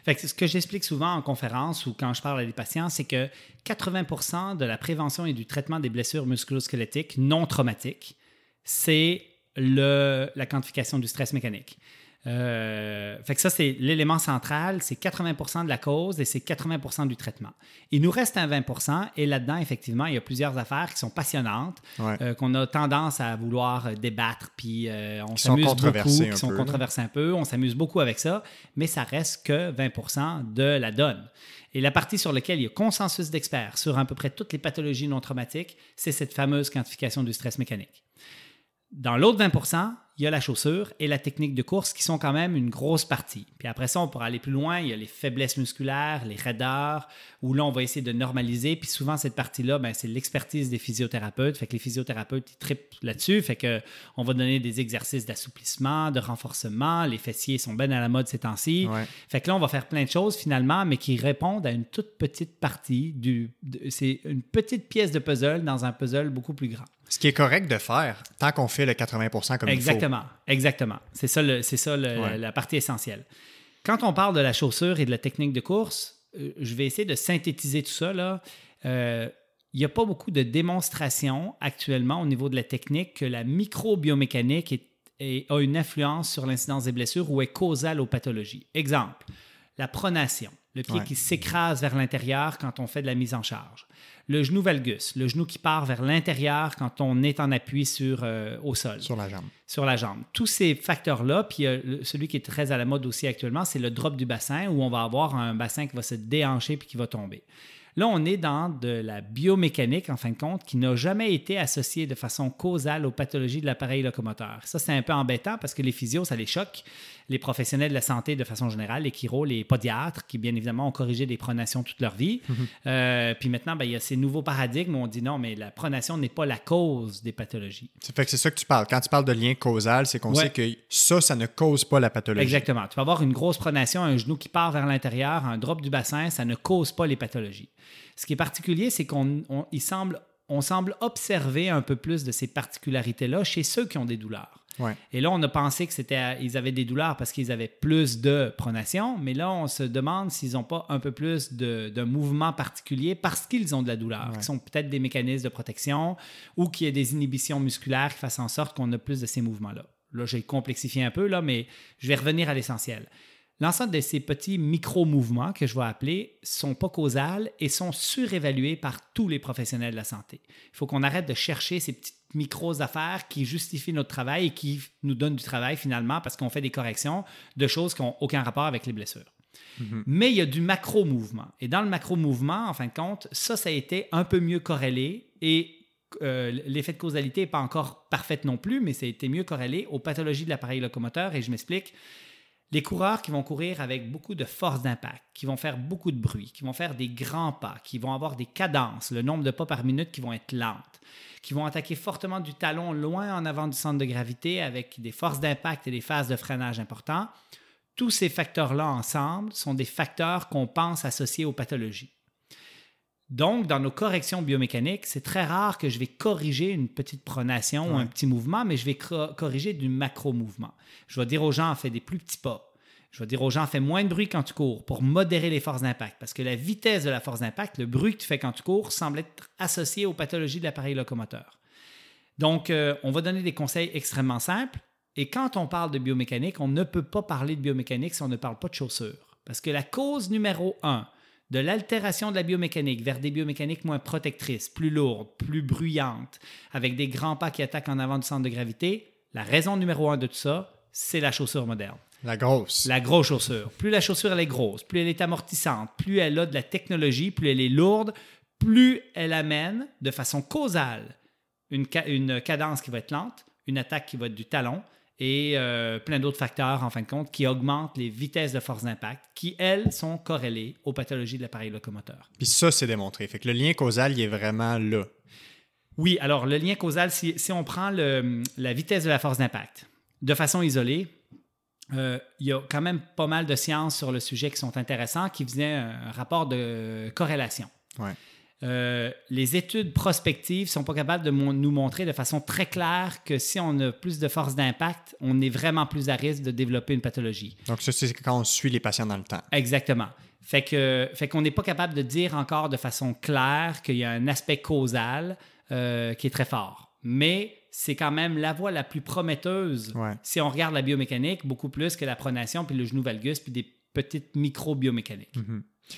ce que j'explique souvent en conférence ou quand je parle à des patients, c'est que 80 de la prévention et du traitement des blessures musculosquelettiques non traumatiques, c'est la quantification du stress mécanique. Euh, fait que ça, c'est l'élément central, c'est 80% de la cause et c'est 80% du traitement. Il nous reste un 20% et là-dedans, effectivement, il y a plusieurs affaires qui sont passionnantes, euh, qu'on a tendance à vouloir débattre, puis euh, on s'amuse beaucoup, qui sont controversées un peu, on s'amuse beaucoup avec ça, mais ça reste que 20% de la donne. Et la partie sur laquelle il y a consensus d'experts sur à peu près toutes les pathologies non traumatiques, c'est cette fameuse quantification du stress mécanique. Dans l'autre 20 il y a la chaussure et la technique de course qui sont quand même une grosse partie. Puis après ça, on pourra aller plus loin. Il y a les faiblesses musculaires, les raideurs, où là, on va essayer de normaliser. Puis souvent, cette partie-là, ben, c'est l'expertise des physiothérapeutes. Fait que les physiothérapeutes, ils trippent là-dessus. Fait que on va donner des exercices d'assouplissement, de renforcement. Les fessiers sont bien à la mode ces temps-ci. Fait que là, on va faire plein de choses finalement, mais qui répondent à une toute petite partie du. C'est une petite pièce de puzzle dans un puzzle beaucoup plus grand. Ce qui est correct de faire tant qu'on fait le 80 comme Exactement, il faut. exactement. C'est ça, c'est ça la partie essentielle. Quand on parle de la chaussure et de la technique de course, euh, je vais essayer de synthétiser tout ça. Là. Euh, il n'y a pas beaucoup de démonstrations actuellement au niveau de la technique que la microbiomécanique a une influence sur l'incidence des blessures ou est causale aux pathologies. Exemple, la pronation, le pied qui s'écrase vers l'intérieur quand on fait de la mise en charge le genou valgus, le genou qui part vers l'intérieur quand on est en appui sur, euh, au sol. Sur la jambe. Sur la jambe. Tous ces facteurs-là, puis euh, celui qui est très à la mode aussi actuellement, c'est le drop du bassin où on va avoir un bassin qui va se déhancher puis qui va tomber. Là, on est dans de la biomécanique, en fin de compte, qui n'a jamais été associée de façon causale aux pathologies de l'appareil locomoteur. Ça, c'est un peu embêtant parce que les physios, ça les choque. Les professionnels de la santé de façon générale, les chiro, les podiatres, qui bien évidemment ont corrigé des pronations toute leur vie. Mhm. Euh, puis maintenant, ben, il y a ces nouveaux paradigmes où on dit non, mais la pronation n'est pas la cause des pathologies. Ça fait que c'est ça que tu parles. Quand tu parles de lien causal, c'est qu'on Ouais. sait que ça, ça ne cause pas la pathologie. Exactement. Tu vas avoir une grosse pronation, un genou qui part vers l'intérieur, un drop du bassin, ça ne cause pas les pathologies. Ce qui est particulier, c'est qu'on on- il semble, on semble observer un peu plus de ces particularités-là chez ceux qui ont des douleurs. Ouais. Et là, on a pensé que c'était, ils avaient des douleurs parce qu'ils avaient plus de pronation, mais là, on se demande s'ils n'ont pas un peu plus de, de mouvement particulier parce qu'ils ont de la douleur, Ouais. qui sont peut-être des mécanismes de protection ou qu'il y a des inhibitions musculaires qui fassent en sorte qu'on a plus de ces mouvements-là. Là, j'ai complexifié un peu, là, mais je vais revenir à l'essentiel. L'ensemble de ces petits micro-mouvements que je vais appeler sont pas causales et sont surévalués par tous les professionnels de la santé. Il faut qu'on arrête de chercher ces petites micros-affaires qui justifient notre travail et qui nous donnent du travail finalement parce qu'on fait des corrections de choses qui n'ont aucun rapport avec les blessures. Mais il y a du macro-mouvement. Et dans le macro-mouvement, en fin de compte, ça, ça a été un peu mieux corrélé et euh, l'effet de causalité n'est pas encore parfait non plus, mais ça a été mieux corrélé aux pathologies de l'appareil locomoteur. Et je m'explique. Les coureurs qui vont courir avec beaucoup de force d'impact, qui vont faire beaucoup de bruit, qui vont faire des grands pas, qui vont avoir des cadences, le nombre de pas par minute qui vont être lentes, qui vont attaquer fortement du talon loin en avant du centre de gravité avec des forces d'impact et des phases de freinage importants, tous ces facteurs-là ensemble sont des facteurs qu'on pense associés aux pathologies. Donc, dans nos corrections biomécaniques, c'est très rare que je vais corriger une petite pronation ou un petit mouvement, mais je vais co- corriger du macro-mouvement. Je vais dire aux gens, fais des plus petits pas. Je vais dire aux gens, fais moins de bruit quand tu cours pour modérer les forces d'impact. Parce que la vitesse de la force d'impact, le bruit que tu fais quand tu cours, semble être associé aux pathologies de l'appareil locomoteur. Donc, euh, on va donner des conseils extrêmement simples. Et quand on parle de biomécanique, on ne peut pas parler de biomécanique si on ne parle pas de chaussures. Parce que la cause numéro un de l'altération de la biomécanique vers des biomécaniques moins protectrices, plus lourdes, plus bruyantes, avec des grands pas qui attaquent en avant du centre de gravité, la raison numéro un de tout ça, c'est la chaussure moderne. La grosse. La grosse chaussure. Plus la chaussure elle est grosse, plus elle est amortissante, plus elle a de la technologie, plus elle est lourde, plus elle amène de façon causale une, ca- une cadence qui va être lente, une attaque qui va être du talon et euh, plein d'autres facteurs, en fin de compte, qui augmentent les vitesses de force d'impact, qui, elles, sont corrélées aux pathologies de l'appareil locomoteur. Puis ça, c'est démontré. Fait que le lien causal, il est vraiment là. Oui, alors le lien causal, si, si on prend le- la vitesse de la force d'impact de façon isolée, euh, il y a quand même pas mal de sciences sur le sujet qui sont intéressants, qui faisaient un rapport de corrélation. Ouais. Euh, les études prospectives ne sont pas capables de nous montrer de façon très claire que si on a plus de force d'impact, on est vraiment plus à risque de développer une pathologie. Donc ça, c'est quand on suit les patients dans le temps. Exactement. Fait que fait qu'on n'est pas capable de dire encore de façon claire qu'il y a un aspect causal euh, qui est très fort. Mais c'est quand même la voie la plus prometteuse Ouais. si on regarde la biomécanique, beaucoup plus que la pronation, puis le genou valgus, puis des petites micro-biomécaniques.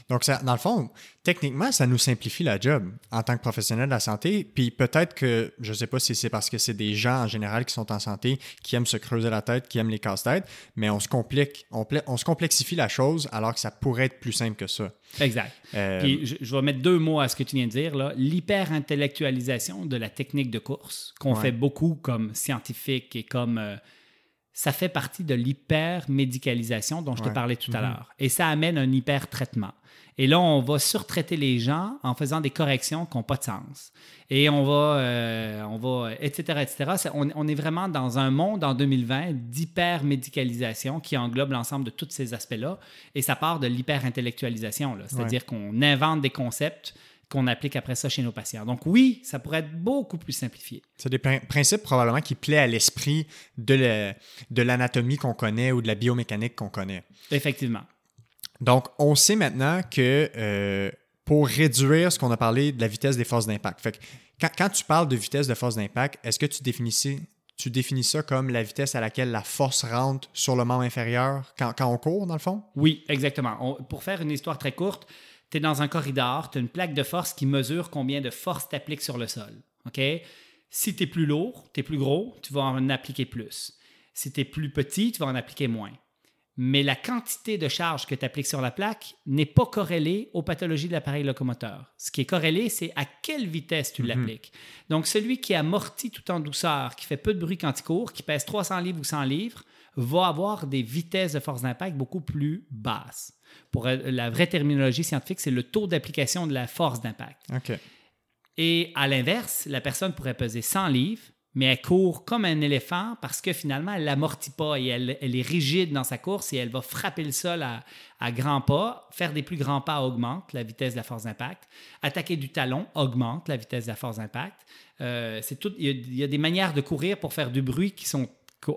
Donc, ça, dans le fond, techniquement, ça nous simplifie la job en tant que professionnel de la santé. Puis peut-être que, je ne sais pas si c'est parce que c'est des gens en général qui sont en santé, qui aiment se creuser la tête, qui aiment les casse-têtes, mais on se complique, on, on se complexifie la chose alors que ça pourrait être plus simple que ça. Exact. Euh, Puis je, je vais mettre deux mots à ce que tu viens de dire. L'hyper-intellectualisation de la technique de course, qu'on Ouais. fait beaucoup comme scientifique et comme. euh, ça fait partie de l'hyper-médicalisation dont je te parlais tout à Mhm. l'heure. Et ça amène un hyper-traitement. Et là, on va surtraiter les gens en faisant des corrections qui n'ont pas de sens. Et on va, euh, on va etc., etc. On, on est vraiment dans un monde en 2020 d'hyper-médicalisation qui englobe l'ensemble de tous ces aspects-là. Et ça part de l'hyper-intellectualisation. C'est-à-dire qu'on invente des concepts qu'on applique après ça chez nos patients. Donc oui, ça pourrait être beaucoup plus simplifié. C'est des prin- principes probablement qui plaient à l'esprit de la- de l'anatomie qu'on connaît ou de la biomécanique qu'on connaît. Effectivement. Donc, on sait maintenant que euh, pour réduire ce qu'on a parlé de la vitesse des forces d'impact, fait que quand, quand tu parles de vitesse de force d'impact, est-ce que tu définis, ça- tu définis ça comme la vitesse à laquelle la force rentre sur le membre inférieur quand, quand on court, dans le fond? Oui, exactement. On- pour faire une histoire très courte, tu es dans un corridor, tu as une plaque de force qui mesure combien de force tu appliques sur le sol. OK? Si tu es plus lourd, tu es plus gros, tu vas en appliquer plus. Si tu es plus petit, tu vas en appliquer moins. Mais la quantité de charge que tu appliques sur la plaque n'est pas corrélée aux pathologies de l'appareil locomoteur. Ce qui est corrélé, c'est à quelle vitesse tu l'appliques. Donc, celui qui amortit tout en douceur, qui fait peu de bruit quand il court, qui pèse 300 livres ou 100 livres, va avoir des vitesses de force d'impact beaucoup plus basses. Pour euh, la vraie terminologie scientifique, c'est le taux d'application de la force d'impact. Et à l'inverse, la personne pourrait peser 100 livres, mais elle court comme un éléphant parce que finalement, elle n'amortit pas et elle, est rigide dans sa course et elle va frapper le sol à, grands pas. Faire des plus grands pas augmente la vitesse de la force d'impact. Attaquer du talon augmente la vitesse de la force d'impact. Euh, tout, il, y a, des manières de courir pour faire du bruit qui sont,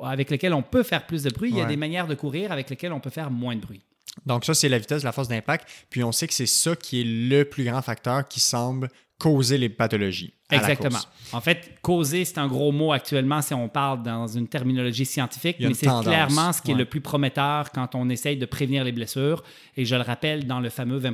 avec lesquelles on peut faire plus de bruit. Il y a des manières de courir avec lesquelles on peut faire moins de bruit. Donc ça, c'est la vitesse la force d'impact. Puis on sait que c'est ça qui est le plus grand facteur qui semble causer les pathologies. Exactement. En fait, causer, c'est un gros mot actuellement si on parle dans une terminologie scientifique, mais c'est clairement ce qui est le plus prometteur quand on essaye de prévenir les blessures. Et je le rappelle, dans le fameux 20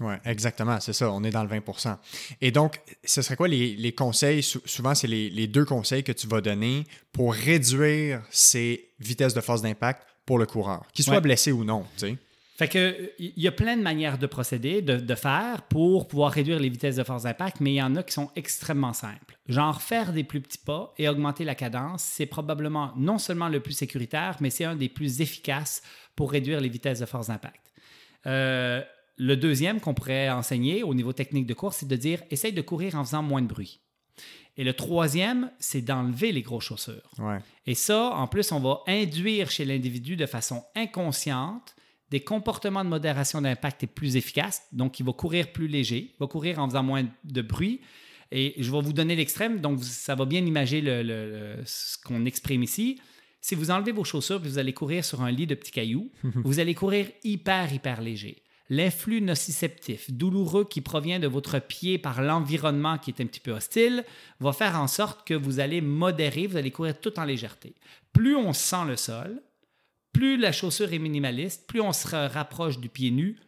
oui, exactement, c'est ça, on est dans le 20% Et donc, ce serait quoi les, conseils, souvent c'est les, deux conseils que tu vas donner pour réduire ces vitesses de force d'impact pour le coureur, qu'il soit blessé ou non, tu sais? Fait que il y a plein de manières de procéder, de, faire pour pouvoir réduire les vitesses de force d'impact, mais il y en a qui sont extrêmement simples. Genre faire des plus petits pas et augmenter la cadence, c'est probablement non seulement le plus sécuritaire, mais c'est un des plus efficaces pour réduire les vitesses de force d'impact. Euh, le deuxième qu'on pourrait enseigner au niveau technique de course, c'est de dire essaye de courir en faisant moins de bruit. Et le troisième, c'est d'enlever les grosses chaussures. Et ça, en plus, on va induire chez l'individu de façon inconsciente des comportements de modération d'impact est plus efficaces. Donc, il va courir plus léger, il va courir en faisant moins de bruit. Et je vais vous donner l'extrême, donc ça va bien imaginer le, ce qu'on exprime ici. Si vous enlevez vos chaussures et vous allez courir sur un lit de petits cailloux, vous allez courir hyper, hyper léger. L'influx nociceptif, douloureux qui provient de votre pied par l'environnement qui est un petit peu hostile, va faire en sorte que vous allez modérer, vous allez courir tout en légèreté. Plus on sent le sol, plus la chaussure est minimaliste, plus on se rapproche du pied nu,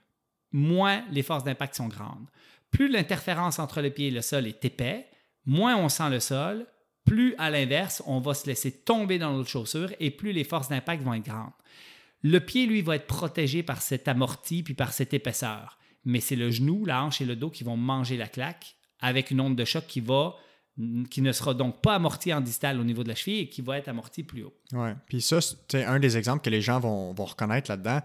moins les forces d'impact sont grandes. Plus l'interférence entre le pied et le sol est épais, moins on sent le sol, plus à l'inverse, on va se laisser tomber dans notre chaussure et plus les forces d'impact vont être grandes. Le pied, lui, va être protégé par cette amorti puis par cette épaisseur. Mais c'est le genou, la hanche et le dos qui vont manger la claque avec une onde de choc qui va qui ne sera donc pas amorti en distal au niveau de la cheville et qui va être amorti plus haut. Oui, puis ça, c'est un des exemples que les gens vont, reconnaître là-dedans.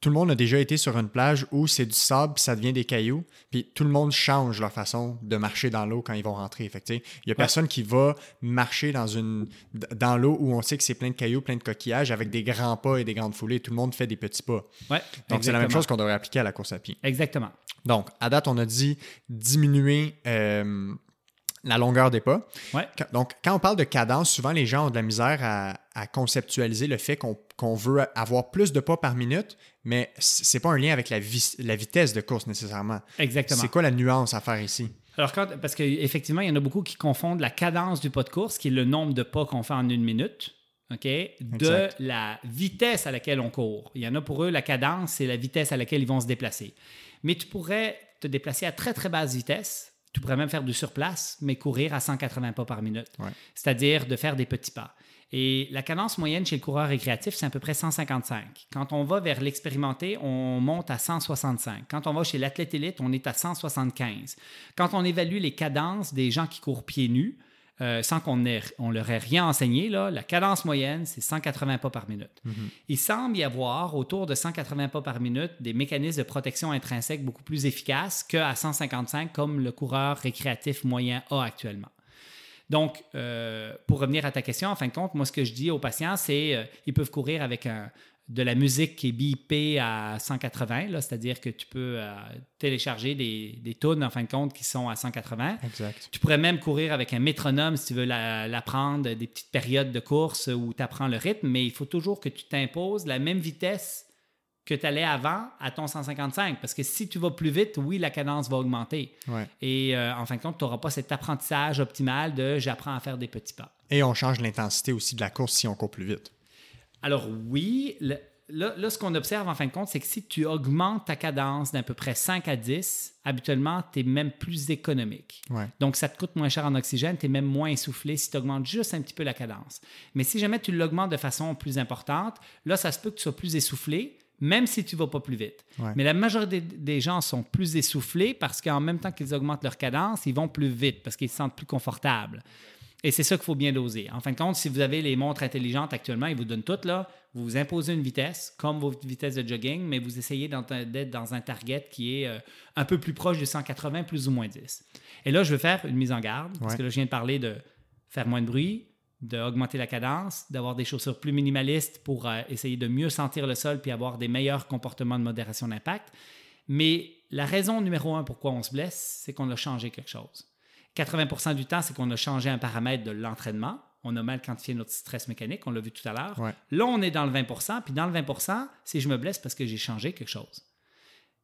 Tout le monde a déjà été sur une plage où c'est du sable, puis ça devient des cailloux, puis tout le monde change leur façon de marcher dans l'eau quand ils vont rentrer. Fait il n'y a personne qui va marcher dans, une, dans l'eau où on sait que c'est plein de cailloux, plein de coquillages, avec des grands pas et des grandes foulées. Tout le monde fait des petits pas. Ouais, Donc, c'est la même chose qu'on devrait appliquer à la course à pied. Exactement. Donc, à date, on a dit diminuer euh, la longueur des pas. Donc, quand on parle de cadence, souvent les gens ont de la misère à, conceptualiser le fait qu'on veut avoir plus de pas par minute, mais c'est pas un lien avec la, la vitesse de course nécessairement. Exactement. C'est quoi la nuance à faire ici? Alors, quand, parce qu'effectivement, il y en a beaucoup qui confondent la cadence du pas de course, qui est le nombre de pas qu'on fait en une minute, OK, de la vitesse à laquelle on court. Il y en a pour eux, la cadence, c'est la vitesse à laquelle ils vont se déplacer. Mais tu pourrais te déplacer à très, très basse vitesse tu pourrais même faire du surplace, mais courir à 180 pas par minute. C'est-à-dire de faire des petits pas. Et la cadence moyenne chez le coureur récréatif, c'est à peu près 155. Quand on va vers l'expérimenté, on monte à 165. Quand on va chez l'athlète élite, on est à 175. Quand on évalue les cadences des gens qui courent pieds nus, euh, sans qu'on on leur ait rien enseigné, là, la cadence moyenne, c'est 180 pas par minute. Mhm. Il semble y avoir autour de 180 pas par minute des mécanismes de protection intrinsèque beaucoup plus efficaces qu'à 155 comme le coureur récréatif moyen a actuellement. Donc, euh, pour revenir à ta question, en fin de compte, moi, ce que je dis aux patients, c'est qu'ils euh, peuvent courir avec un, de la musique qui est bipée à 180, c'est-à-dire que tu peux euh, télécharger des, des tunes, en fin de compte, qui sont à 180. Exact. Tu pourrais même courir avec un métronome si tu veux l'apprendre, des petites périodes de course où tu apprends le rythme, mais il faut toujours que tu t'imposes la même vitesse que tu allais avant à ton 155. Parce que si tu vas plus vite, oui, la cadence va augmenter. Et euh, en fin de compte, tu n'auras pas cet apprentissage optimal de j'apprends à faire des petits pas. Et on change l'intensité aussi de la course si on court plus vite. Alors oui, là, ce qu'on observe en fin de compte, c'est que si tu augmentes ta cadence d'à peu près 5 à 10, habituellement, tu es même plus économique. Donc, ça te coûte moins cher en oxygène, tu es même moins essoufflé si tu augmentes juste un petit peu la cadence. Mais si jamais tu l'augmentes de façon plus importante, là, ça se peut que tu sois plus essoufflé, même si tu ne vas pas plus vite. Mais la majorité des gens sont plus essoufflés parce qu'en même temps qu'ils augmentent leur cadence, ils vont plus vite parce qu'ils se sentent plus confortables. Et c'est ça qu'il faut bien doser. En fin de compte, si vous avez les montres intelligentes actuellement, ils vous donnent toutes là, vous vous imposez une vitesse, comme votre vitesse de jogging, mais vous essayez d'être dans un target qui est euh, un peu plus proche de 180, plus ou moins 10. Et là, je veux faire une mise en garde, parce que là, je viens de parler de faire moins de bruit, d'augmenter la cadence, d'avoir des chaussures plus minimalistes pour euh, essayer de mieux sentir le sol puis avoir des meilleurs comportements de modération d'impact. Mais la raison numéro un pourquoi on se blesse, c'est qu'on a changé quelque chose. 80% du temps, c'est qu'on a changé un paramètre de l'entraînement. On a mal quantifié notre stress mécanique, on l'a vu tout à l'heure. Là, on est dans le 20% puis dans le 20% si je me blesse parce que j'ai changé quelque chose.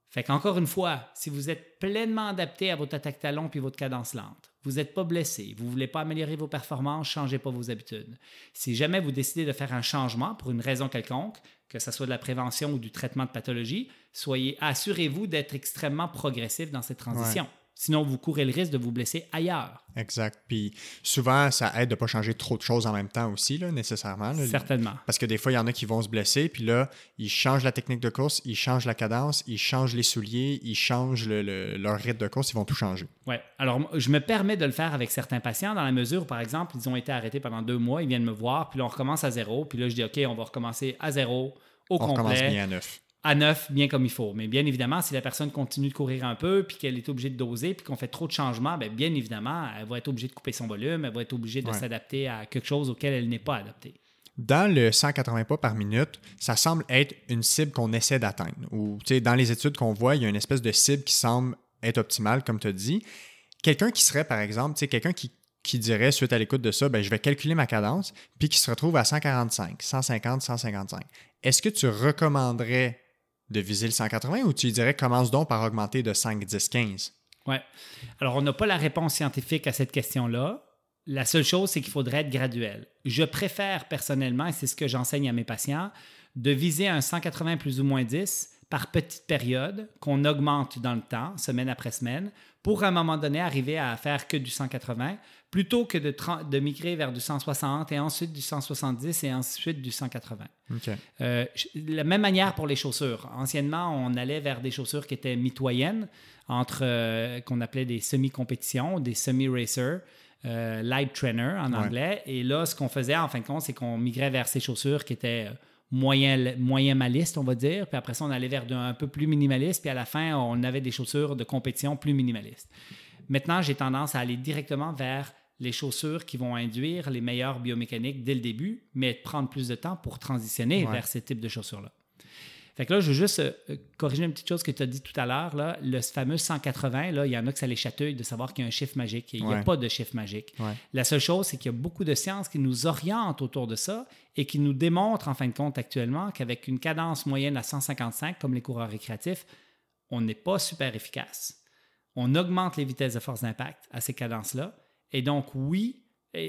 Fait qu'encore une fois, si vous êtes pleinement adapté à votre attaque talon puis votre cadence lente, vous n'êtes pas blessé, vous ne voulez pas améliorer vos performances, changez pas vos habitudes. Si jamais vous décidez de faire un changement pour une raison quelconque, que ce soit de la prévention ou du traitement de pathologie, soyez assurez-vous d'être extrêmement progressif dans cette transition. Sinon, vous courez le risque de vous blesser ailleurs. Exact. Puis souvent, ça aide de ne pas changer trop de choses en même temps aussi, là, nécessairement. Certainement. Parce que des fois, il y en a qui vont se blesser, puis là, ils changent la technique de course, ils changent la cadence, ils changent les souliers, ils changent leur rythme de course, ils vont tout changer. Oui. Alors, je me permets de le faire avec certains patients dans la mesure où, par exemple, ils ont été arrêtés pendant deux mois, ils viennent me voir, puis là, on recommence à zéro, puis là, je dis, OK, on va recommencer à zéro, au complet. On recommence bien à neuf à neuf, bien comme il faut. Mais bien évidemment, si la personne continue de courir un peu, puis qu'elle est obligée de doser, puis qu'on fait trop de changements, bien, bien évidemment, elle va être obligée de couper son volume, elle va être obligée de s'adapter à quelque chose auquel elle n'est pas adaptée. Dans le 180 pas par minute, ça semble être une cible qu'on essaie d'atteindre. Ou dans les études qu'on voit, il y a une espèce de cible qui semble être optimale, comme tu as dit. Quelqu'un qui serait, par exemple, quelqu'un qui, qui dirait, suite à l'écoute de ça, ben, je vais calculer ma cadence, puis qui se retrouve à 145, 150, 155. Est-ce que tu recommanderais de viser le 180 ou tu dirais commence donc par augmenter de 5, 10, 15? Oui. Alors, on n'a pas la réponse scientifique à cette question-là. La seule chose, c'est qu'il faudrait être graduel. Je préfère personnellement, et c'est ce que j'enseigne à mes patients, de viser un 180 plus ou moins 10 par petite période qu'on augmente dans le temps, semaine après semaine, pour à un moment donné arriver à faire que du 180, plutôt que de, de migrer vers du 160 et ensuite du 170 et ensuite du 180. Euh, la même manière pour les chaussures. Anciennement, on allait vers des chaussures qui étaient mitoyennes, entre euh, qu'on appelait des semi-compétitions, des semi-racers. Euh, light trainer en anglais. Et là, ce qu'on faisait en fin de compte, c'est qu'on migrait vers ces chaussures qui étaient moyen, moyen maliste, on va dire. Puis après ça, on allait vers un peu plus minimaliste. Puis à la fin, on avait des chaussures de compétition plus minimalistes. Maintenant, j'ai tendance à aller directement vers les chaussures qui vont induire les meilleures biomécaniques dès le début, mais prendre plus de temps pour transitionner vers ce type de chaussures-là. Fait que là, je veux juste euh, corriger une petite chose que tu as dit tout à l'heure. Là, le fameux 180, là, il y en a que ça les chatouille de savoir qu'il y a un chiffre magique. Il n'y a pas de chiffre magique. La seule chose, c'est qu'il y a beaucoup de sciences qui nous orientent autour de ça et qui nous démontrent, en fin de compte, actuellement, qu'avec une cadence moyenne à 155, comme les coureurs récréatifs, on n'est pas super efficace. On augmente les vitesses de force d'impact à ces cadences-là. Et donc, oui,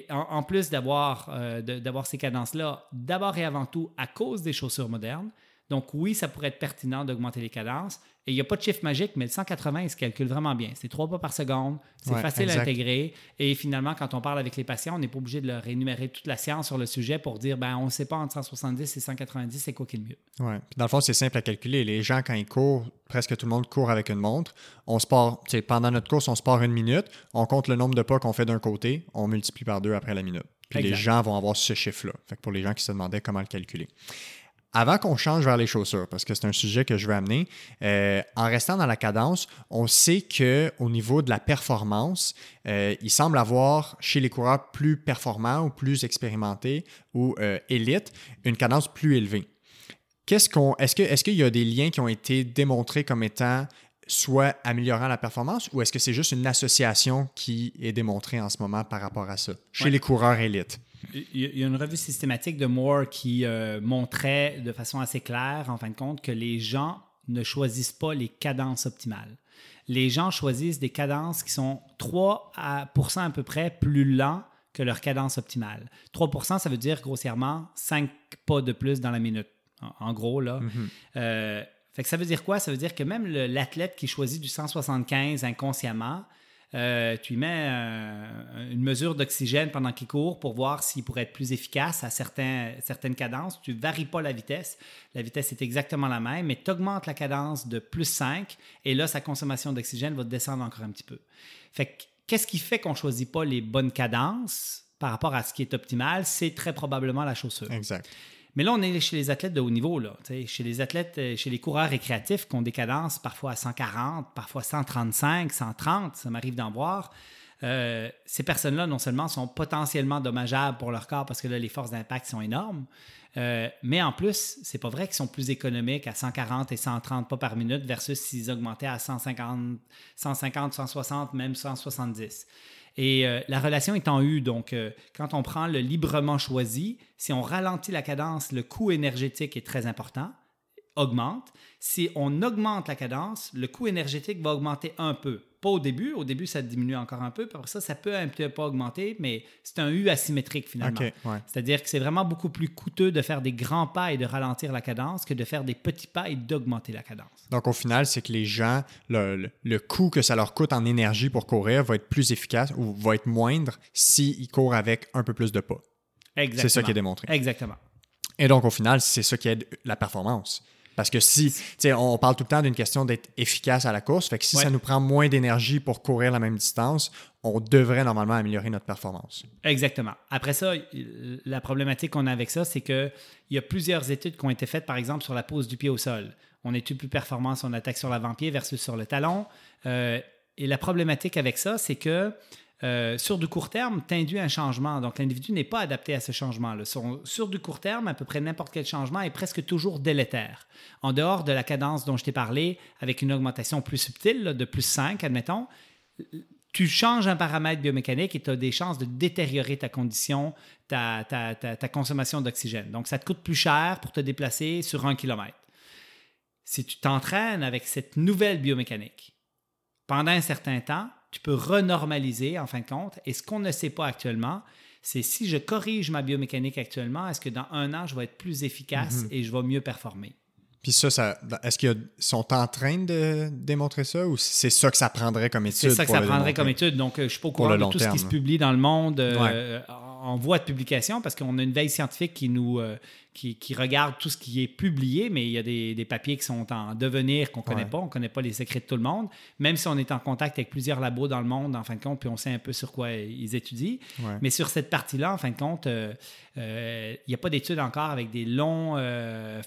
en, plus d'avoir euh, d'avoir ces cadences-là, d'abord et avant tout à cause des chaussures modernes, donc oui, ça pourrait être pertinent d'augmenter les cadences. Et il n'y a pas de chiffre magique, mais le 180, il se calcule vraiment bien. C'est trois pas par seconde, c'est facile à intégrer. Et finalement, quand on parle avec les patients, on n'est pas obligé de leur énumérer toute la science sur le sujet pour dire, ben, on ne sait pas entre 170 et 190, c'est quoi qui est le mieux. Oui. Dans le fond, c'est simple à calculer. Les gens, quand ils courent, presque tout le monde court avec une montre. On se part, pendant notre course, on se part une minute, on compte le nombre de pas qu'on fait d'un côté, on multiplie par deux après la minute. Puis les gens vont avoir ce chiffre-là. Fait que pour les gens qui se demandaient comment le calculer. Avant qu'on change vers les chaussures, parce que c'est un sujet que je veux amener, euh, en restant dans la cadence, on sait qu'au niveau de la performance, euh, il semble avoir chez les coureurs plus performants ou plus expérimentés ou euh, élites une cadence plus élevée. Qu'est-ce qu'on, est-ce, que, est-ce qu'il y a des liens qui ont été démontrés comme étant soit améliorant la performance ou est-ce que c'est juste une association qui est démontrée en ce moment par rapport à ça chez les coureurs élites? Il y a une revue systématique de Moore qui euh, montrait de façon assez claire, en fin de compte, que les gens ne choisissent pas les cadences optimales. Les gens choisissent des cadences qui sont 3 à, à peu près plus lents que leur cadence optimale. 3% ça veut dire grossièrement 5 pas de plus dans la minute. En, gros, là. Mm-hmm. Euh, fait que ça veut dire quoi? Ça veut dire que même l'athlète qui choisit du 175 inconsciemment, euh, tu mets euh, une mesure d'oxygène pendant qu'il court pour voir s'il pourrait être plus efficace à certaines cadences. Tu ne varies pas la vitesse. La vitesse est exactement la même, mais tu augmentes la cadence de plus 5 et là, sa consommation d'oxygène va descendre encore un petit peu. Qu'est-ce qui fait qu'on ne choisit pas les bonnes cadences? par rapport à ce qui est optimal, c'est très probablement la chaussure. Exact. Mais là, on est chez les athlètes de haut niveau, là, chez les athlètes, euh, chez les coureurs récréatifs qui ont des cadences parfois à 140, parfois 135, 130, ça m'arrive d'en voir. Euh, ces personnes-là, non seulement sont potentiellement dommageables pour leur corps parce que là, les forces d'impact sont énormes, euh, mais en plus, c'est pas vrai qu'ils sont plus économiques à 140 et 130 pas par minute versus s'ils augmentaient à 150, 150, 160, même 170. Et euh, la relation en U, donc quand on prend le librement choisi, si on ralentit la cadence, le coût énergétique est très important, augmente. Si on augmente la cadence, le coût énergétique va augmenter un peu. Pas au début. Au début, ça diminue encore un peu. Puis après ça, ça peut un peu augmenter, mais c'est un U asymétrique finalement. C'est-à-dire que c'est vraiment beaucoup plus coûteux de faire des grands pas et de ralentir la cadence que de faire des petits pas et d'augmenter la cadence. Donc au final, c'est que les gens, le, le, coût que ça leur coûte en énergie pour courir va être plus efficace ou va être moindre s'ils courent avec un peu plus de pas. Exactement. C'est ça qui est démontré. Exactement. Et donc au final, c'est ça qui aide la performance. Parce que si, tu sais, on parle tout le temps d'une question d'être efficace à la course, fait que si ça nous prend moins d'énergie pour courir la même distance, on devrait normalement améliorer notre performance. Exactement. Après ça, la problématique qu'on a avec ça, c'est qu'il y a plusieurs études qui ont été faites, par exemple, sur la pose du pied au sol. On est plus performant si on attaque sur l'avant-pied versus sur le talon. Euh, et la problématique avec ça, c'est que euh, sur du court terme, tu induis un changement. Donc, l'individu n'est pas adapté à ce changement-là. Sur, du court terme, à peu près n'importe quel changement est presque toujours délétère. En dehors de la cadence dont je t'ai parlé, avec une augmentation plus subtile, de plus 5, admettons, tu changes un paramètre biomécanique et tu as des chances de détériorer ta condition, ta consommation d'oxygène. Donc, ça te coûte plus cher pour te déplacer sur un kilomètre. Si tu t'entraînes avec cette nouvelle biomécanique pendant un certain temps, tu peux renormaliser en fin de compte. Et ce qu'on ne sait pas actuellement, c'est si je corrige ma biomécanique actuellement, est-ce que dans un an, je vais être plus efficace mhm. et je vais mieux performer? Puis ça, ça est-ce qu'ils sont en train de démontrer ça ou c'est ça que ça prendrait comme étude? C'est ça que ça prendrait comme étude. Donc, euh, je ne suis pas au courant de tout ce qui se publie dans le monde euh, en voie de publication parce qu'on a une veille scientifique qui nous euh, qui, regarde tout ce qui est publié, mais il y a des, papiers qui sont en devenir qu'on ne connaît pas. On ne connaît pas les secrets de tout le monde, même si on est en contact avec plusieurs labos dans le monde, en fin de compte, puis on sait un peu sur quoi ils étudient. Mais sur cette partie-là, en fin de compte, euh, euh, il n'y a pas d'études encore avec des longs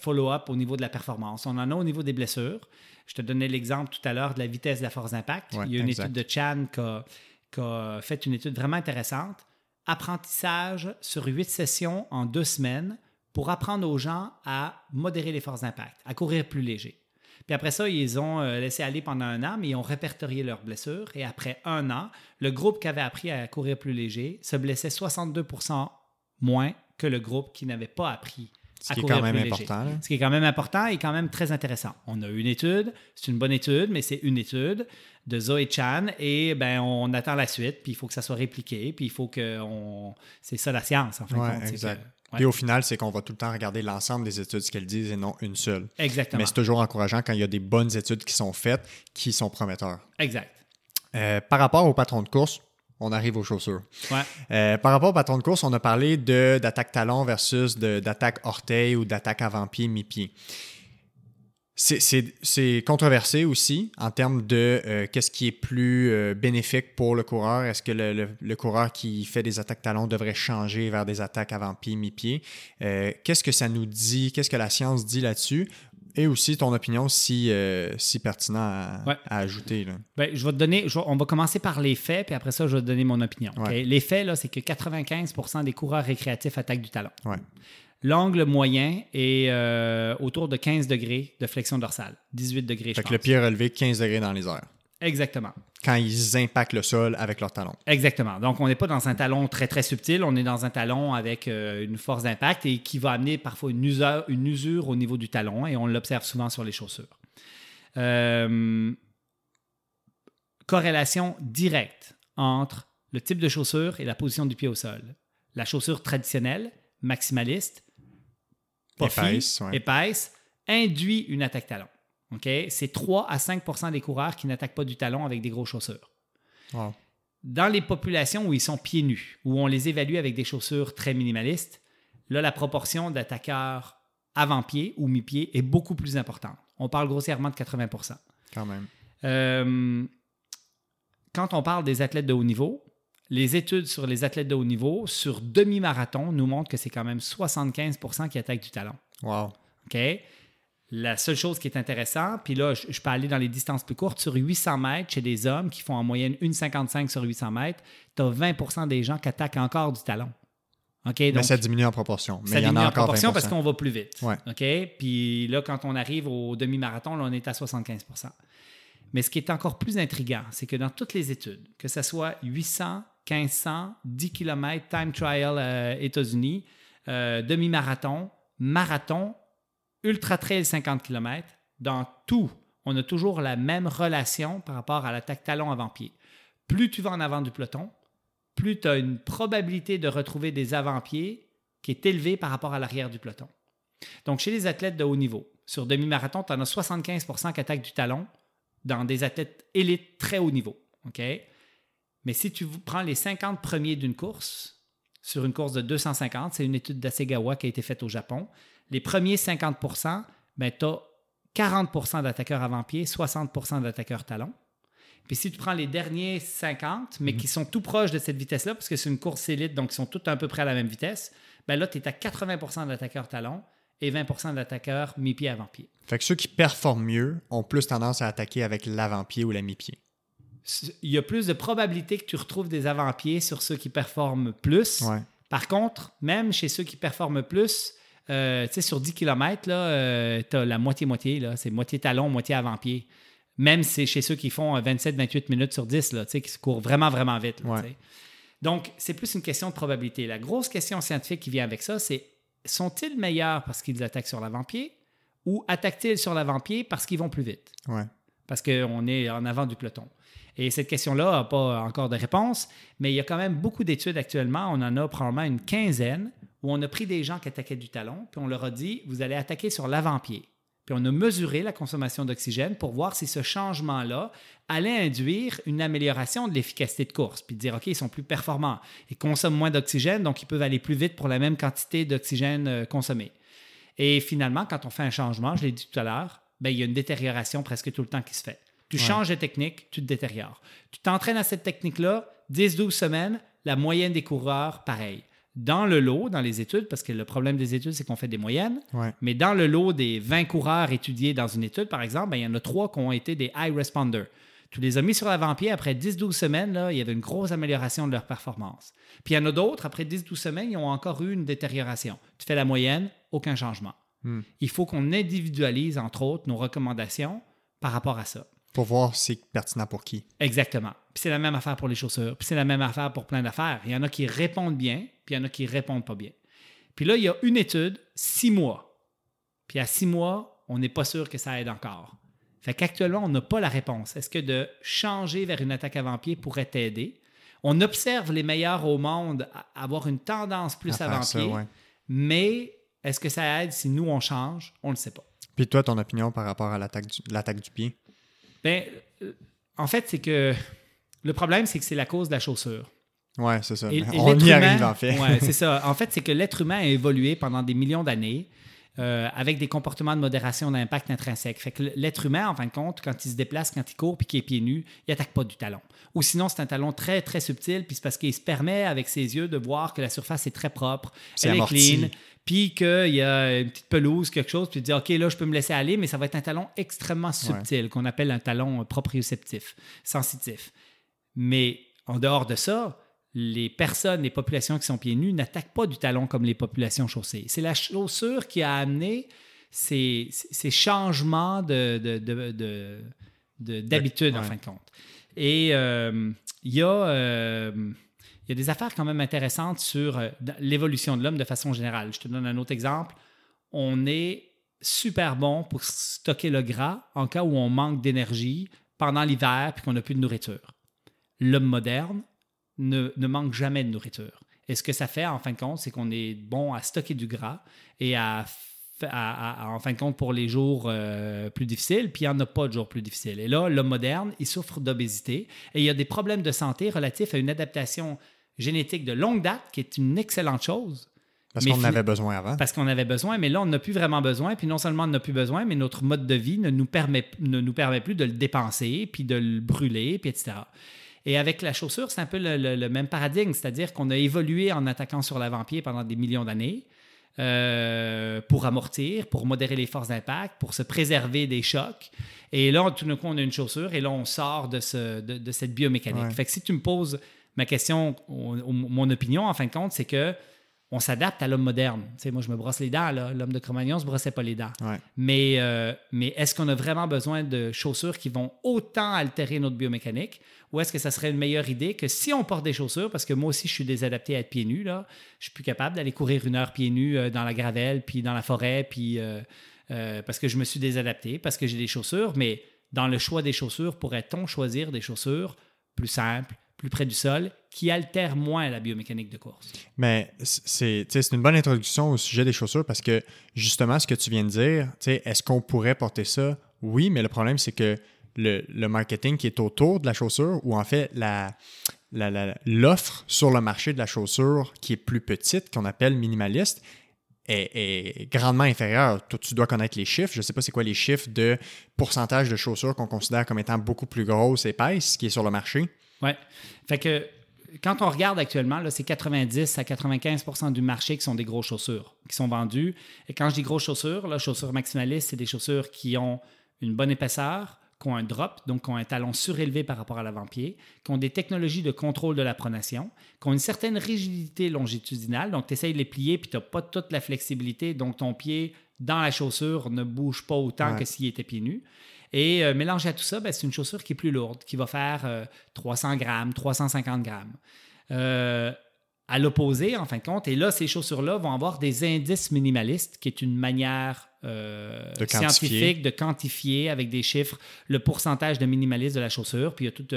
follow-up au niveau de la performance. On en a au niveau des blessures. Je te donnais l'exemple tout à l'heure de la vitesse de la force d'impact. il y a une étude de Chan qui a fait une étude vraiment intéressante apprentissage sur huit sessions en deux semaines pour apprendre aux gens à modérer les forces d'impact, à courir plus léger. Puis après ça, ils ont euh, laissé aller pendant un an, mais ils ont répertorié leurs blessures. Et après un an, le groupe qui avait appris à courir plus léger se blessait 62% moins que le groupe qui n'avait pas appris ce qui est quand même important. Ce qui est quand même important et quand même très intéressant. On a une étude, c'est une bonne étude, mais c'est une étude de Zoé Chan et ben on attend la suite, puis il faut que ça soit répliqué, puis il faut que on... c'est ça la science en fin de compte. Exact. Puis au final, c'est qu'on va tout le temps regarder l'ensemble des études, ce qu'elles disent, et non une seule. Exactement. Mais c'est toujours encourageant quand il y a des bonnes études qui sont faites, qui sont prometteurs. Exact. Euh, par rapport au patron de course, on arrive aux chaussures. Ouais. Euh, par rapport au patron de course, on a parlé d'attaque talon versus d'attaque orteil ou d'attaque avant-pied, mi-pied. C'est controversé aussi en termes de euh, qu'est-ce qui est plus euh, bénéfique pour le coureur. Est-ce que le, coureur qui fait des attaques talons devrait changer vers des attaques avant-pied, mi-pied? qu'est-ce que ça nous dit? Qu'est-ce que la science dit là-dessus? Et aussi ton opinion si, euh, si pertinent à, ajouter. Là. Ben, je vais te donner, on va commencer par les faits, puis après ça, je vais te donner mon opinion. Les faits, c'est que 95% des coureurs récréatifs attaquent du talon. L'angle moyen est euh, autour de 15 degrés de flexion dorsale, 18 degrés. Fait que le pied relevé 15 degrés dans les airs. Exactement. Quand ils impactent le sol avec leur talon. Exactement. Donc, on n'est pas dans un talon très, très subtil, on est dans un talon avec euh, une force d'impact et qui va amener parfois une usure, une usure au niveau du talon et on l'observe souvent sur les chaussures. Euh, corrélation directe entre le type de chaussure et la position du pied au sol. La chaussure traditionnelle, maximaliste, épaisse, épaisse, induit une attaque talon. C'est 3 à 5% des coureurs qui n'attaquent pas du talon avec des grosses chaussures. Dans les populations où ils sont pieds nus, où on les évalue avec des chaussures très minimalistes, là, la proportion d'attaqueurs avant-pied ou mi-pied est beaucoup plus importante. On parle grossièrement de 80% Quand même. Euh, quand on parle des athlètes de haut niveau, les études sur les athlètes de haut niveau, sur demi-marathon, nous montrent que c'est quand même 75% qui attaquent du talon. Wow. OK? La seule chose qui est intéressante, puis là, je, je, peux aller dans les distances plus courtes, sur 800 mètres, chez des hommes qui font en moyenne 1,55 sur 800 mètres, tu as 20% des gens qui attaquent encore du talon. OK? mais Donc, ça diminue en proportion. Mais ça il y en diminue a en encore proportion 20%. parce qu'on va plus vite. Ouais. OK? Puis là, quand on arrive au demi-marathon, là, on est à 75% Mais ce qui est encore plus intriguant, c'est que dans toutes les études, que ce soit 800, 1500, 10 km, time trial euh, États-Unis, euh, demi-marathon, marathon, ultra trail 50 km, dans tout, on a toujours la même relation par rapport à l'attaque talon avant-pied. Plus tu vas en avant du peloton, plus tu as une probabilité de retrouver des avant-pieds qui est élevée par rapport à l'arrière du peloton. Donc, chez les athlètes de haut niveau, sur demi-marathon, tu en as 75% qui attaquent du talon dans des athlètes élites très haut niveau. Mais si tu prends les 50 premiers d'une course, sur une course de 250, c'est une étude d'Asegawa qui a été faite au Japon, les premiers 50 ben, tu as 40% d'attaqueurs avant-pied, 60% d'attaqueurs talon. Puis si tu prends les derniers 50, mais qui sont tout proches de cette vitesse-là, parce que c'est une course élite, donc ils sont tous à peu près à la même vitesse, ben là, tu es à 80% d'attaqueurs talon et 20% d'attaqueurs mi-pied avant-pied. Fait que ceux qui performent mieux ont plus tendance à attaquer avec l'avant-pied ou la mi-pied. Il y a plus de probabilité que tu retrouves des avant-pieds sur ceux qui performent plus. Ouais. Par contre, même chez ceux qui performent plus, euh, tu sais, sur 10 km, là, tu as la moitié-moitié. là. C'est moitié talon, moitié avant-pied. Même c'est chez ceux qui font 27-28 minutes sur 10, là, tu sais, qui se courent vraiment, vraiment vite. là, Ouais. Donc, c'est plus une question de probabilité. La grosse question scientifique qui vient avec ça, c'est sont-ils meilleurs parce qu'ils attaquent sur l'avant-pied ou attaquent-ils sur l'avant-pied parce qu'ils vont plus vite? Ouais. Parce qu'on est en avant du peloton. Et cette question-là n'a pas encore de réponse, mais il y a quand même beaucoup d'études actuellement. On en a probablement une quinzaine où on a pris des gens qui attaquaient du talon, puis on leur a dit, vous allez attaquer sur l'avant-pied. Puis on a mesuré la consommation d'oxygène pour voir si ce changement-là allait induire une amélioration de l'efficacité de course, puis dire, OK, ils sont plus performants, ils consomment moins d'oxygène, donc ils peuvent aller plus vite pour la même quantité d'oxygène euh, consommé. Et finalement, quand on fait un changement, je l'ai dit tout à l'heure, ben, il y a une détérioration presque tout le temps qui se fait. Tu Ouais. changes de technique, tu te détériores. Tu t'entraînes à cette technique-là, 10-12 semaines, la moyenne des coureurs, pareil. Dans le lot, dans les études, parce que le problème des études, c'est qu'on fait des moyennes, Ouais. mais dans le lot des 20 coureurs étudiés dans une étude, par exemple, ben, il y en a trois qui ont été des high responders. Tu les as mis sur l'avant-pied, après 10-12 semaines, là, il y avait une grosse amélioration de leur performance. Puis il y en a d'autres, après 10-12 semaines, ils ont encore eu une détérioration. Tu fais la moyenne, aucun changement. Hmm. Il faut qu'on individualise, entre autres, nos recommandations par rapport à ça. Pour voir si c'est pertinent pour qui. Exactement. Puis c'est la même affaire pour les chaussures. Puis c'est la même affaire pour plein d'affaires. Il y en a qui répondent bien, puis il y en a qui répondent pas bien. Puis là, il y a une étude, six mois. Puis à six mois, on n'est pas sûr que ça aide encore. Fait qu'actuellement, on n'a pas la réponse. Est-ce que de changer vers une attaque avant-pied pourrait t'aider? On observe les meilleurs au monde à avoir une tendance plus avant-pied, ouais. mais est-ce que ça aide si nous, on change? On ne le sait pas. Puis toi, ton opinion par rapport à l'attaque du, l'attaque du pied? Ben, euh, en fait, c'est que le problème, c'est que c'est la cause de la chaussure. Ouais, c'est ça. Et- et On y humain- arrive, en fait. Ouais, c'est ça. En fait, c'est que l'être humain a évolué pendant des millions d'années euh, avec des comportements de modération d'impact intrinsèque. Fait que l'être humain, en fin de compte, quand il se déplace, quand il court puis qu'il est pieds nus, il attaque pas du talon. Ou sinon, c'est un talon très, très subtil, puis c'est parce qu'il se permet, avec ses yeux, de voir que la surface est très propre, C'est elle est clean, puis qu'il y a une petite pelouse, quelque chose, puis dis, OK, là, je peux me laisser aller, mais ça va être un talon extrêmement subtil, qu'on appelle un talon proprioceptif, sensitif. Mais en dehors de ça, les personnes, les populations qui sont pieds nus n'attaquent pas du talon comme les populations chaussées. C'est la chaussure qui a amené ces, ces changements de, de- de- de- de- d'habitude, en fin de compte. Et euh, il y a... euh, y a des affaires quand même intéressantes sur euh, l'évolution de l'homme de façon générale. Je te donne un autre exemple. On est super bon pour stocker le gras en cas où on manque d'énergie pendant l'hiver puis qu'on n'a plus de nourriture. L'homme moderne ne, ne manque jamais de nourriture. Et ce que ça fait, en fin de compte, c'est qu'on est bon à stocker du gras et à, fa- à- à- en fin de compte, pour les jours euh, plus difficiles, puis il n'y en a pas de jours plus difficiles. Et là, l'homme moderne, il souffre d'obésité et il y a des problèmes de santé relatifs à une adaptation génétique de longue date, qui est une excellente chose, Parce qu'on en avait besoin avant. parce qu'on avait besoin, mais là, on n'a plus vraiment besoin. Puis non seulement on n'a plus besoin, mais notre mode de vie ne nous permet, ne nous permet plus de le dépenser, puis de le brûler, puis etc. Et avec la chaussure, c'est un peu le, même paradigme, c'est-à-dire qu'on a évolué en attaquant sur l'avant-pied pendant des millions d'années. Euh, pour amortir, pour modérer les forces d'impact, pour se préserver des chocs. Et là, tout d'un coup, on a une chaussure et là, on sort de, ce, de, cette biomécanique. Fait que si tu me poses ma question, mon opinion, en fin de compte, c'est que on s'adapte à l'homme moderne. Moi, je me brosse les dents. L'homme de Cro-Magnon ne se brossait pas les dents. Mais, euh, mais est-ce qu'on a vraiment besoin de chaussures qui vont autant altérer notre biomécanique? Ou est-ce que ça serait une meilleure idée que si on porte des chaussures, parce que moi aussi, je suis désadapté à être pieds nus, là, je suis plus capable d'aller courir une heure pieds nus euh, dans la gravelle, puis dans la forêt, puis euh, parce que je me suis désadapté, parce que j'ai des chaussures, mais dans le choix des chaussures, pourrait-on choisir des chaussures plus simples, plus près du sol, qui altèrent moins la biomécanique de course? Mais c'est une bonne introduction au sujet des chaussures parce que justement, ce que tu viens de dire, est-ce qu'on pourrait porter ça? Oui, mais le problème, c'est que le, marketing qui est autour de la chaussure, ou en fait la, l'offre sur le marché de la chaussure qui est plus petite, qu'on appelle minimaliste, est, grandement inférieure. Toi, tu dois connaître les chiffres. Je ne sais pas c'est quoi les chiffres de pourcentage de chaussures qu'on considère comme étant beaucoup plus grosses, épaisses, qui est sur le marché. Oui. Fait que quand on regarde actuellement, c'est 90 à 95% du marché qui sont des grosses chaussures qui sont vendues. Et quand je dis grosses chaussures, là, chaussures maximalistes, c'est des chaussures qui ont une bonne épaisseur, qui ont un drop, donc qui ont un talon surélevé par rapport à l'avant-pied, qui ont des technologies de contrôle de la pronation, qui ont une certaine rigidité longitudinale, donc tu essayes de les plier, puis tu n'as pas toute la flexibilité, donc ton pied dans la chaussure ne bouge pas autant que s'il était pieds nus. Et euh, mélangé à tout ça, ben, c'est une chaussure qui est plus lourde, qui va faire 300 euh, grammes, 350 grammes. Euh, à l'opposé, en fin de compte, et là, ces chaussures-là vont avoir des indices minimalistes, qui est une manière scientifique de quantifier avec des chiffres le pourcentage de minimalisme de la chaussure. Puis il y a toute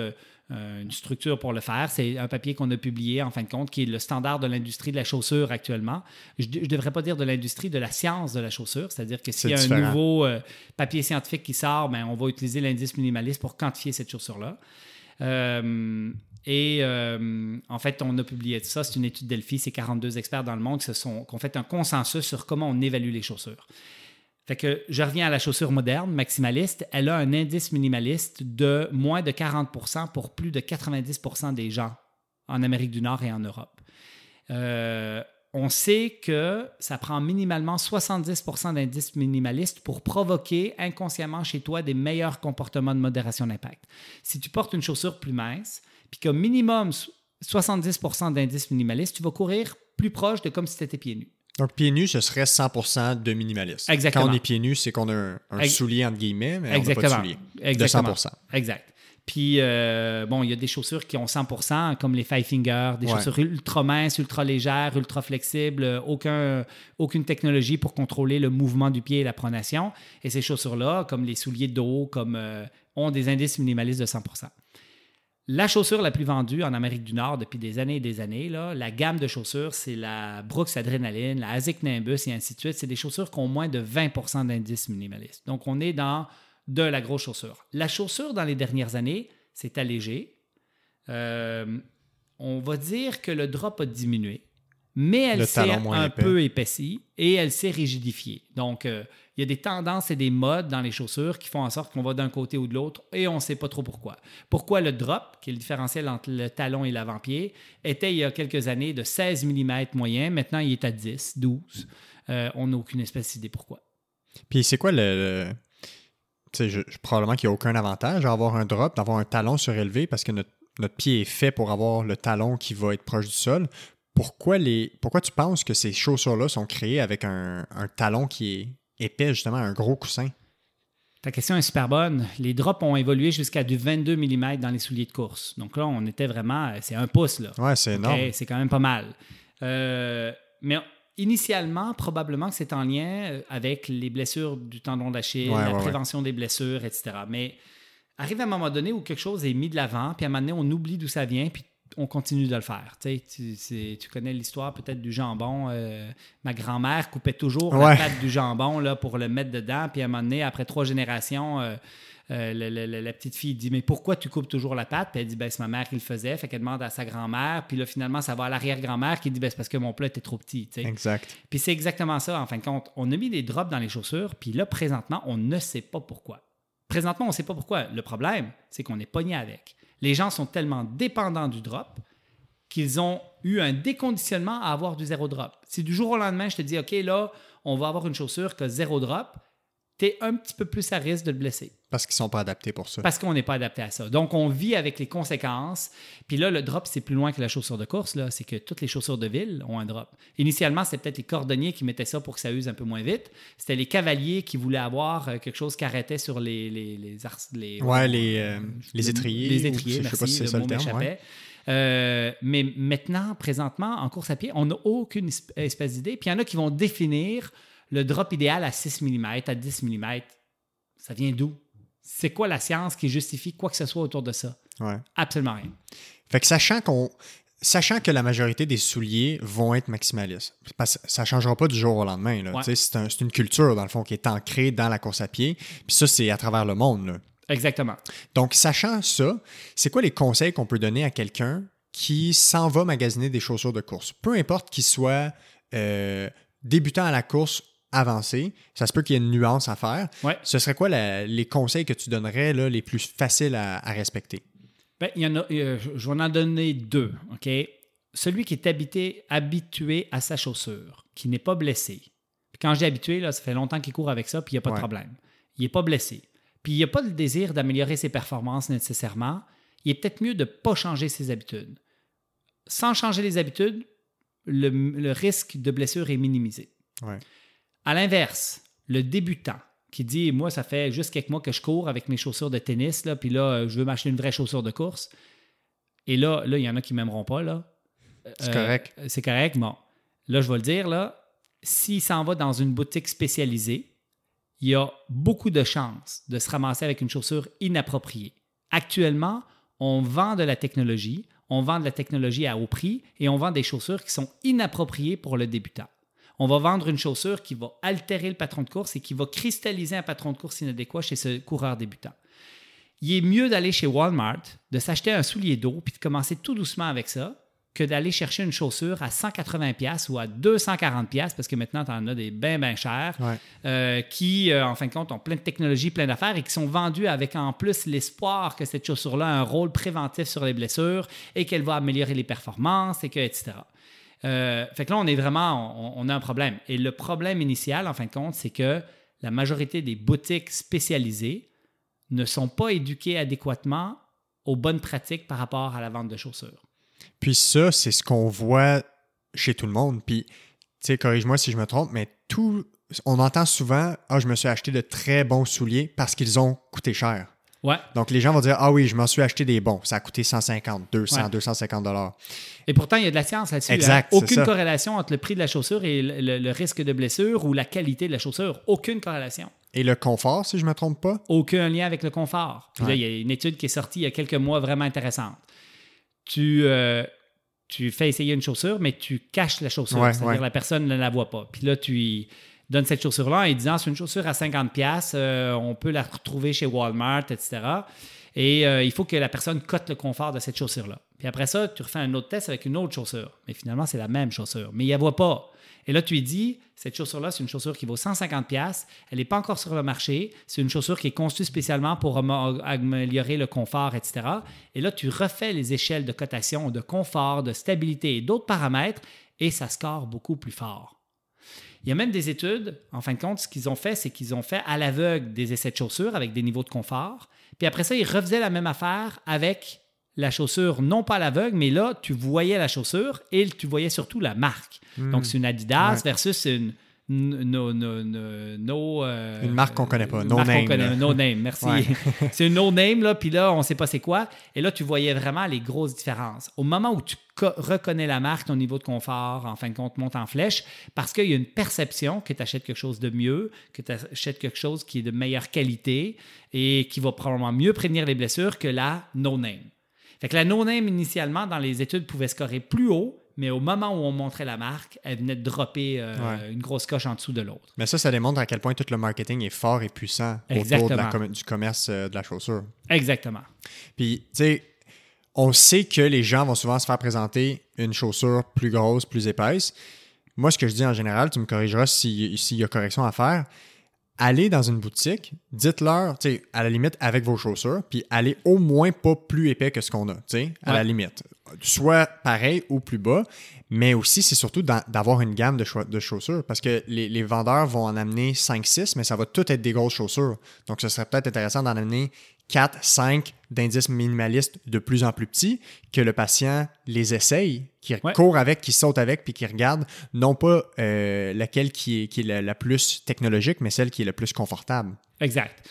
euh, une structure pour le faire. C'est un papier qu'on a publié, en fin de compte, qui est le standard de l'industrie de la chaussure actuellement. Je ne devrais pas dire de l'industrie, de la science de la chaussure, c'est-à-dire que s'il y a un nouveau euh, papier scientifique qui sort, ben, on va utiliser l'indice minimaliste pour quantifier cette chaussure-là. Euh, et en fait, on a publié ça. C'est une étude Delphi. C'est 42 experts dans le monde qui, sont, qui ont fait un consensus sur comment on évalue les chaussures. Fait que je reviens à la chaussure moderne, maximaliste. Elle a un indice minimaliste de moins de 40% pour plus de 90% des gens en Amérique du Nord et en Europe. Euh, on sait que ça prend minimalement 70% d'indice minimaliste pour provoquer inconsciemment chez toi des meilleurs comportements de modération d'impact. Si tu portes une chaussure plus mince, puis qu'au minimum 70% d'indice minimaliste, tu vas courir plus proche de comme si tu étais pieds nus. Donc, pieds nus, ce serait 100% de minimalisme. Exactement. Quand on est pieds nus, c'est qu'on a un, soulier, entre guillemets, mais on n'a pas de soulier. Exactement. De 100%. Exact. Puis, euh, bon, il y a des chaussures qui ont 100% comme les Five Finger, des chaussures ultra minces, ultra légères, ultra flexibles, aucun, aucune technologie pour contrôler le mouvement du pied et la pronation. Et ces chaussures-là, comme les souliers dos, comme, euh, ont des indices minimalistes de 100 la chaussure la plus vendue en Amérique du Nord depuis des années et des années, là, la gamme de chaussures, c'est la Brooks Adrenaline, la Asic Nimbus et ainsi de suite. C'est des chaussures qui ont moins de 20% d'indice minimaliste. Donc, on est dans de la grosse chaussure. La chaussure, dans les dernières années, s'est allégée. Euh, on va dire que le drop a diminué, mais elle s'est un peu épaissie et elle s'est rigidifiée. Donc, euh, il y a des tendances et des modes dans les chaussures qui font en sorte qu'on va d'un côté ou de l'autre et on ne sait pas trop pourquoi. Pourquoi le drop, qui est le différentiel entre le talon et l'avant-pied, était il y a quelques années de 16 mm moyen, maintenant il est à 10, 12. Euh, on n'a aucune espèce d'idée pourquoi. Puis c'est quoi le... Tu sais, probablement qu'il n'y a aucun avantage à avoir un drop, d'avoir un talon surélevé parce que notre, pied est fait pour avoir le talon qui va être proche du sol. Pourquoi, les, pourquoi tu penses que ces chaussures-là sont créées avec un talon qui est épais, justement, un gros coussin? Ta question est super bonne. Les drops ont évolué jusqu'à du 22 mm dans les souliers de course. Donc là, on était vraiment. C'est un pouce, là. Ouais, c'est énorme. C'est quand même pas mal. Euh, mais initialement, probablement que c'est en lien euh, avec les blessures du tendon d'Achille, la prévention des blessures, etc. Mais arrive à un moment donné où quelque chose est mis de l'avant, puis à un moment donné, on oublie d'où ça vient, puis on continue de le faire. Tu, tu connais l'histoire peut-être du jambon. Euh, ma grand-mère coupait toujours la pâte du jambon là, pour le mettre dedans. Puis à un moment donné, après trois générations, euh, euh, la, petite fille dit Mais pourquoi tu coupes toujours la pâte Puis elle dit ben, C'est ma mère qui le faisait. Fait qu'elle demande à sa grand-mère. Puis là, finalement, ça va à l'arrière-grand-mère qui dit ben, C'est parce que mon plat était trop petit. Exact. Puis c'est exactement ça, en fin de compte. On a mis des drops dans les chaussures. Puis là, présentement, on ne sait pas pourquoi. Présentement, on ne sait pas pourquoi. Le problème, c'est qu'on est pogné avec. Les gens sont tellement dépendants du drop qu'ils ont eu un déconditionnement à avoir du zéro drop. Si du jour au lendemain, je te dis, OK, là, on va avoir une chaussure qui a zéro drop, tu es un petit peu plus à risque de te blesser. Parce qu'ils ne sont pas adaptés pour ça. Parce qu'on n'est pas adapté à ça. Donc, on vit avec les conséquences. Puis là, le drop, c'est plus loin que la chaussure de course. Là. C'est que toutes les chaussures de ville ont un drop. Initialement, c'était peut-être les cordonniers qui mettaient ça pour que ça use un peu moins vite. C'était les cavaliers qui voulaient avoir euh, quelque chose qui arrêtait sur les... les, les, les ouais, les, euh, les étriers. Les étriers, je merci, sais pas si c'est ça le terme. Euh, mais maintenant, présentement, en course à pied, on n'a aucune espèce d'idée. Puis il y en a qui vont définir le drop idéal à 6 mm, à 10 mm. Ça vient d'où? C'est quoi la science qui justifie quoi que ce soit autour de ça? Absolument rien. Fait que sachant qu'on. Sachant que la majorité des souliers vont être maximalistes, ça ne changera pas du jour au lendemain. C'est une culture, dans le fond, qui est ancrée dans la course à pied. Puis ça, c'est à travers le monde. Exactement. Donc, sachant ça, c'est quoi les conseils qu'on peut donner à quelqu'un qui s'en va magasiner des chaussures de course? Peu importe qu'il soit euh, débutant à la course avancé. Ça se peut qu'il y ait une nuance à faire. Ce serait quoi les conseils que tu donnerais là, les plus faciles à, respecter? Bien, il y en a, euh, je vais en donner deux. OK? Celui qui est habité, habitué à sa chaussure, qui n'est pas blessé. quand j'ai habitué, là, ça fait longtemps qu'il court avec ça, puis il n'y a pas de problème. Il n'est pas blessé. Puis il n'y a pas le désir d'améliorer ses performances nécessairement. Il est peut-être mieux de ne pas changer ses habitudes. Sans changer les habitudes, le, le risque de blessure est minimisé. Ouais. À l'inverse, le débutant qui dit Moi, ça fait juste quelques mois que je cours avec mes chaussures de tennis, là, puis là, je veux m'acheter une vraie chaussure de course. Et là, là, il y en a qui m'aimeront pas. là. C'est euh, correct. C'est correct. Bon, là, je vais le dire. là. S'il s'en va dans une boutique spécialisée, il y a beaucoup de chances de se ramasser avec une chaussure inappropriée. Actuellement, on vend de la technologie, on vend de la technologie à haut prix et on vend des chaussures qui sont inappropriées pour le débutant on va vendre une chaussure qui va altérer le patron de course et qui va cristalliser un patron de course inadéquat chez ce coureur débutant. Il est mieux d'aller chez Walmart, de s'acheter un soulier d'eau puis de commencer tout doucement avec ça que d'aller chercher une chaussure à 180$ ou à 240$ parce que maintenant, tu en as des bien, bien chers euh, qui, euh, en fin de compte, ont plein de technologies, plein d'affaires et qui sont vendus avec en plus l'espoir que cette chaussure-là a un rôle préventif sur les blessures et qu'elle va améliorer les performances et que, etc. Euh, fait que là, on est vraiment, on, a un problème. Et le problème initial, en fin de compte, c'est que la majorité des boutiques spécialisées ne sont pas éduquées adéquatement aux bonnes pratiques par rapport à la vente de chaussures. Puis ça, c'est ce qu'on voit chez tout le monde. Puis, tu sais, corrige-moi si je me trompe, mais tout, on entend souvent, ah, je me suis acheté de très bons souliers parce qu'ils ont coûté cher. Donc, les gens vont dire Ah oui, je m'en suis acheté des bons. Ça a coûté 150, 200, 250 dollars. Et pourtant, il y a de la science là-dessus. Hein. Exact. Aucune corrélation entre le prix de la chaussure et le, risque de blessure ou la qualité de la chaussure. Aucune corrélation. Et le confort, si je ne me trompe pas? Aucun lien avec le confort. là, il y a une étude qui est sortie il y a quelques mois vraiment intéressante. Tu. Euh, tu fais essayer une chaussure, mais tu caches la chaussure. C'est-à-dire que la personne ne la voit pas. Puis là, tu donne cette chaussure-là en disant c'est une chaussure à 50$, euh, on peut la retrouver chez Walmart, etc. Et euh, il faut que la personne cote le confort de cette chaussure-là. Puis après ça, tu refais un autre test avec une autre chaussure. Mais finalement, c'est la même chaussure. Mais il ne la voit pas. Et là, tu lui dis, cette chaussure-là, c'est une chaussure qui vaut 150$, elle n'est pas encore sur le marché, c'est une chaussure qui est conçue spécialement pour améliorer le confort, etc. Et là, tu refais les échelles de cotation, de confort, de stabilité et d'autres paramètres, et ça score beaucoup plus fort. Il y a même des études, en fin de compte, ce qu'ils ont fait, c'est qu'ils ont fait à l'aveugle des essais de chaussures avec des niveaux de confort. Puis après ça, ils refaisaient la même affaire avec la chaussure, non pas à l'aveugle, mais là, tu voyais la chaussure et tu voyais surtout la marque. Hmm. Donc, c'est une Adidas versus une, no, no, no, euh, une marque qu'on connaît pas, no name. no name, merci. c'est une no name, là, puis là, on sait pas c'est quoi. Et là, tu voyais vraiment les grosses différences. Au moment où tu reconnais la marque, ton niveau de confort, en fin de compte, monte en flèche, parce qu'il y a une perception que tu achètes quelque chose de mieux, que tu achètes quelque chose qui est de meilleure qualité et qui va probablement mieux prévenir les blessures que la no name. Fait que la no name, initialement, dans les études, pouvait scorer plus haut, mais au moment où on montrait la marque, elle venait de dropper euh, une grosse coche en dessous de l'autre. Mais ça, ça démontre à quel point tout le marketing est fort et puissant autour du commerce euh, de la chaussure. Exactement. Puis, tu sais, on sait que les gens vont souvent se faire présenter une chaussure plus grosse, plus épaisse. Moi, ce que je dis en général, tu me corrigeras s'il y a correction à faire. allez dans une boutique, dites-leur, tu sais, à la limite, avec vos chaussures, puis allez au moins pas plus épais que ce qu'on a, tu sais, à Ouais. la limite. Soit pareil ou plus bas, mais aussi, c'est surtout d'a- d'avoir une gamme de, chaussures, parce que les, les vendeurs vont en amener 5-6, mais ça va tout être des grosses chaussures. Donc, ce serait peut-être intéressant d'en amener 4, 5 d'indices minimalistes de plus en plus petits, que le patient les essaye, qui Ouais. court avec, qui saute avec, puis qui regarde, non pas euh, laquelle qui est, qui est la, la plus technologique, mais celle qui est la plus confortable. Exact.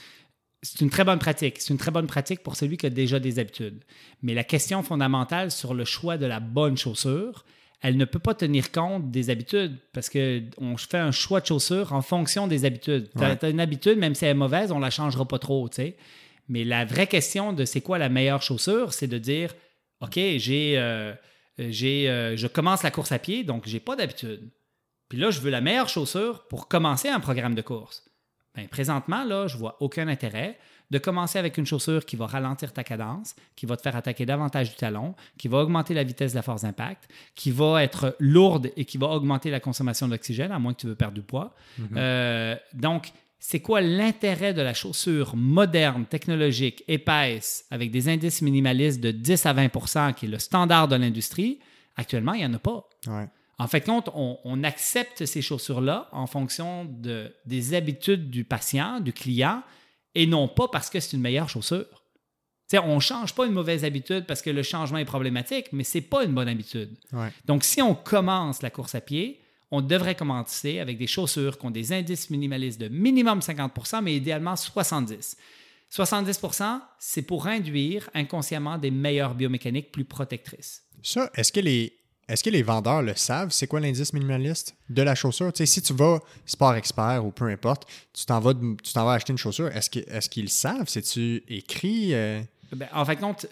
C'est une très bonne pratique. C'est une très bonne pratique pour celui qui a déjà des habitudes. Mais la question fondamentale sur le choix de la bonne chaussure, elle ne peut pas tenir compte des habitudes parce qu'on fait un choix de chaussure en fonction des habitudes. Tu as, Ouais. une habitude, même si elle est mauvaise, on ne la changera pas trop. Mais la vraie question de c'est quoi la meilleure chaussure, c'est de dire OK, j'ai, euh, j'ai, euh, je commence la course à pied, donc j'ai pas d'habitude. Puis là, je veux la meilleure chaussure pour commencer un programme de course. Ben, présentement, là, je vois aucun intérêt de commencer avec une chaussure qui va ralentir ta cadence, qui va te faire attaquer davantage du talon, qui va augmenter la vitesse de la force d'impact, qui va être lourde et qui va augmenter la consommation d'oxygène, à moins que tu veux perdre du poids. Euh, donc, c'est quoi l'intérêt de la chaussure moderne, technologique, épaisse, avec des indices minimalistes de 10 à 20% qui est le standard de l'industrie? Actuellement, il n'y en a pas. Ouais. En fait, compte, on, on accepte ces chaussures-là en fonction de, des habitudes du patient, du client, et non pas parce que c'est une meilleure chaussure. On ne change pas une mauvaise habitude parce que le changement est problématique, mais ce n'est pas une bonne habitude. Ouais. Donc, si on commence la course à pied, on devrait commencer avec des chaussures qui ont des indices minimalistes de minimum 50% mais idéalement 70% 70% c'est pour induire inconsciemment des meilleures biomécaniques plus protectrices. Ça, est-ce que les. Est-ce que les vendeurs le savent? C'est quoi l'indice minimaliste de la chaussure? Tu sais, si tu vas sport expert ou peu importe, tu t'en vas, de- tu t'en vas acheter une chaussure, est-ce, que- est-ce qu'ils le savent? C'est-tu écrit? euh? Ben, en fait, compte,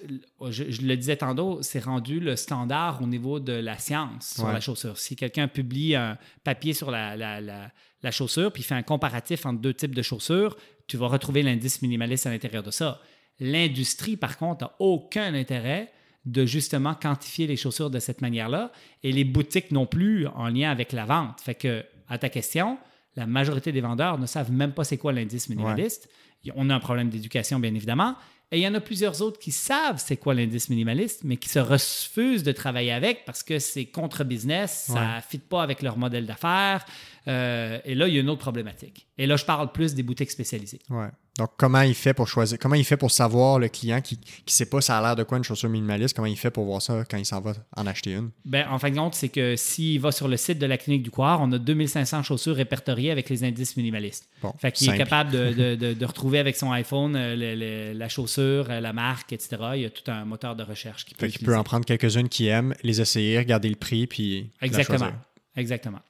je, je le disais tantôt, c'est rendu le standard au niveau de la science sur Ouais. la chaussure. Si quelqu'un publie un papier sur la, la- la- la chaussure, puis fait un comparatif entre deux types de chaussures, tu vas retrouver l'indice minimaliste à l'intérieur de ça. L'industrie, par contre, n'a aucun intérêt de justement quantifier les chaussures de cette manière-là, et les boutiques non plus en lien avec la vente. Fait que, à ta question, la majorité des vendeurs ne savent même pas c'est quoi l'indice minimaliste. On a un problème d'éducation, bien évidemment. Et il y en a plusieurs autres qui savent c'est quoi l'indice minimaliste, mais qui se refusent de travailler avec parce que c'est contre-business, ça ne fit pas avec leur modèle d'affaires. Euh, et là, il y a une autre problématique. Et là, je parle plus des boutiques spécialisées. Ouais. Donc, comment il fait pour choisir? Comment il fait pour savoir le client qui ne sait pas ça a l'air de quoi une chaussure minimaliste? Comment il fait pour voir ça quand il s'en va en acheter une? Ben, en fin de compte, c'est que s'il va sur le site de la clinique du Coir, on a 2500 chaussures répertoriées avec les indices minimalistes. Bon, Fait qu'il est capable de, de- de- de retrouver avec son iPhone euh, le- le- la chaussure, euh, la marque, etc. Il y a tout un moteur de recherche qui peut Fait qu'il peut en prendre quelques-unes qu'il aime, les essayer, regarder le prix, puis la Exactement. choisir. Exactement.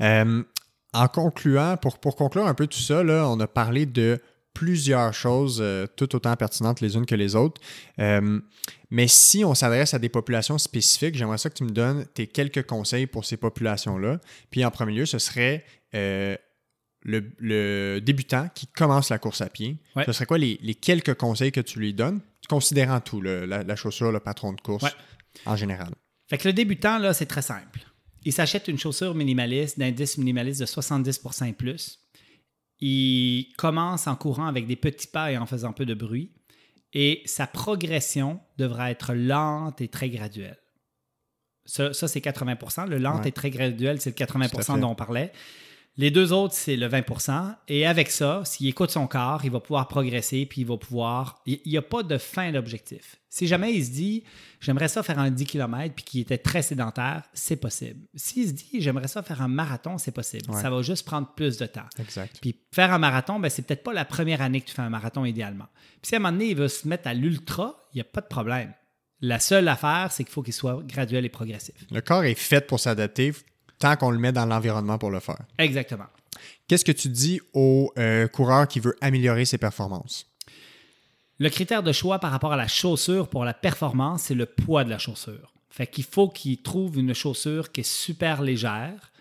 Euh, en concluant, pour, pour conclure un peu tout ça, là, on a parlé de plusieurs choses, euh, tout autant pertinentes les unes que les autres. Euh, mais si on s'adresse à des populations spécifiques, j'aimerais ça que tu me donnes tes quelques conseils pour ces populations-là. Puis en premier lieu, ce serait euh, le, le débutant qui commence la course à pied. Ouais. Ce serait quoi les, les quelques conseils que tu lui donnes, considérant tout, le- la, la chaussure, le patron de course Ouais. en général? Fait que le débutant, là, c'est très simple. Il s'achète une chaussure minimaliste d'indice minimaliste de 70 et plus. Il commence en courant avec des petits pas et en faisant peu de bruit. Et sa progression devra être lente et très graduelle. Ça, ça, c'est 80% Le lent Ouais. et très graduel, c'est le 80 Tout à fait. dont on parlait. Les deux autres, c'est le 20% Et avec ça, s'il écoute son corps, il va pouvoir progresser, puis il va pouvoir... Il n'y a pas de fin d'objectif. Si jamais il se dit, j'aimerais ça faire un 10 km, puis qu'il était très sédentaire, c'est possible. S'il se dit, j'aimerais ça faire un marathon, c'est possible. Ouais. Ça va juste prendre plus de temps. Exact. Puis faire un marathon, ben, c'est peut-être pas la première année que tu fais un marathon idéalement. Puis si à un moment donné, il veut se mettre à l'ultra, il n'y a pas de problème. La seule affaire, c'est qu'il faut qu'il soit graduel et progressif. Le corps est fait pour s'adapter tant qu'on le met dans l'environnement pour le faire. Exactement. Qu'est-ce que tu dis au euh, coureur qui veut améliorer ses performances? Le critère de choix par rapport à la chaussure pour la performance, c'est le poids de la chaussure. Fait qu'il faut qu'il trouve une chaussure qui est super légère.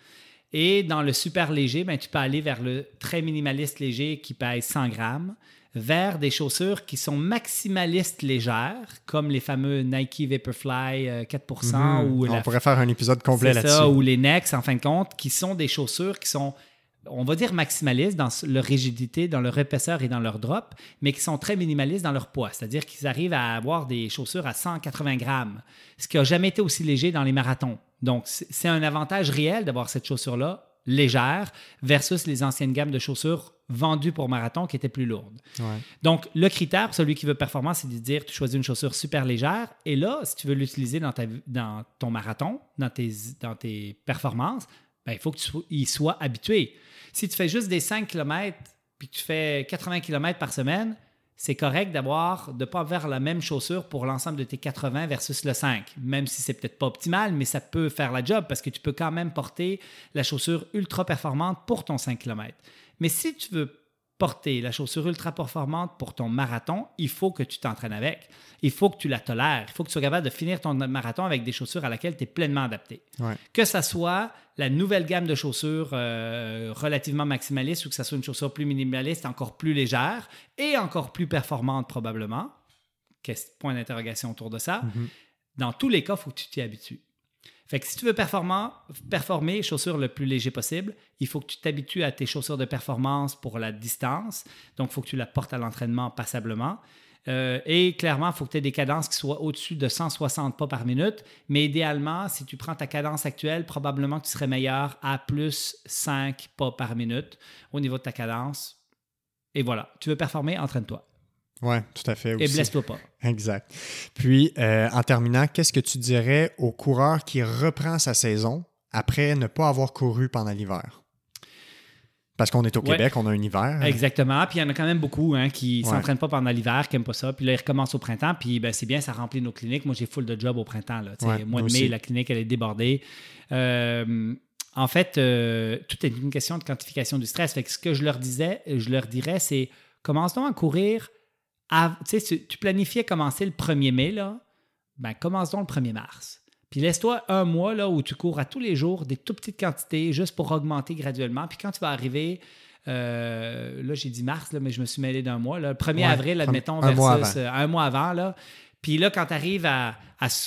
Et dans le super léger, ben, tu peux aller vers le très minimaliste léger qui pèse 100 grammes, vers des chaussures qui sont maximalistes légères, comme les fameux Nike Vaporfly euh, 4% ou Mhm. On la pourrait faire un épisode complet là-dessus. ou les Nex, en fin de compte, qui sont des chaussures qui sont on va dire maximalistes dans leur rigidité, dans leur épaisseur et dans leur drop, mais qui sont très minimalistes dans leur poids. C'est-à-dire qu'ils arrivent à avoir des chaussures à 180 grammes, ce qui n'a jamais été aussi léger dans les marathons. Donc, c'est un avantage réel d'avoir cette chaussure-là légère versus les anciennes gammes de chaussures vendues pour marathon qui étaient plus lourdes. Donc, le critère, celui qui veut performance, c'est de dire tu choisis une chaussure super légère et là, si tu veux l'utiliser dans, dans ton marathon, dans tes, dans tes performances, ben, il faut que tu y sois habitué. Si tu fais juste des 5 km puis que tu fais 80 km par semaine, c'est correct d'avoir, de ne pas avoir la même chaussure pour l'ensemble de tes 80 versus le 5. Même si c'est peut-être pas optimal, mais ça peut faire la job parce que tu peux quand même porter la chaussure ultra performante pour ton 5 km. Mais si tu veux porter la chaussure ultra performante pour ton marathon, il faut que tu t'entraînes avec. Il faut que tu la tolères. Il faut que tu sois capable de finir ton marathon avec des chaussures à laquelle tu es pleinement adapté. Que ce soit la nouvelle gamme de chaussures euh, relativement maximaliste ou que ce soit une chaussure plus minimaliste, encore plus légère et encore plus performante probablement. Point d'interrogation autour de ça. Mm-hmm. Dans tous les cas, il faut que tu t'y habitues. Si tu veux performer chaussures le plus léger possible, il faut que tu t'habitues à tes chaussures de performance pour la distance. Donc, il faut que tu la portes à l'entraînement passablement. Euh, et clairement, il faut que tu aies des cadences qui soient au-dessus de 160 pas par minute. Mais idéalement, si tu prends ta cadence actuelle, probablement tu serais meilleur à plus 5 pas par minute au niveau de ta cadence. Et voilà, tu veux performer, entraîne-toi. Oui, tout à fait. Et blesse-toi pas. Exact. Puis, euh, en terminant, qu'est-ce que tu dirais au coureur qui reprend sa saison après ne pas avoir couru pendant l'hiver? Parce qu'on est au Québec, on a un hiver. Exactement. Puis il y en a quand même beaucoup hein, qui ne s'entraînent pas pendant l'hiver, qui n'aiment pas ça. Puis là, ils recommencent au printemps. Puis ben, c'est bien, ça remplit nos cliniques. Moi, j'ai full de job au printemps. Là. Ouais, mois de mai, la clinique, elle est débordée. Euh, en fait, euh, tout est une question de quantification du stress. Fait que ce que je leur disais, je leur dirais, c'est commence donc à courir tu, tu planifiais commencer le 1er mai, là, ben, commence donc le 1er mars. Puis laisse-toi un mois là, où tu cours à tous les jours des tout petites quantités juste pour augmenter graduellement. Puis quand tu vas arriver, euh, là j'ai dit mars, là, mais je me suis mêlé d'un mois. le 1er avril, admettons, un, versus euh, un mois avant. Là, puis là, quand tu arrives à,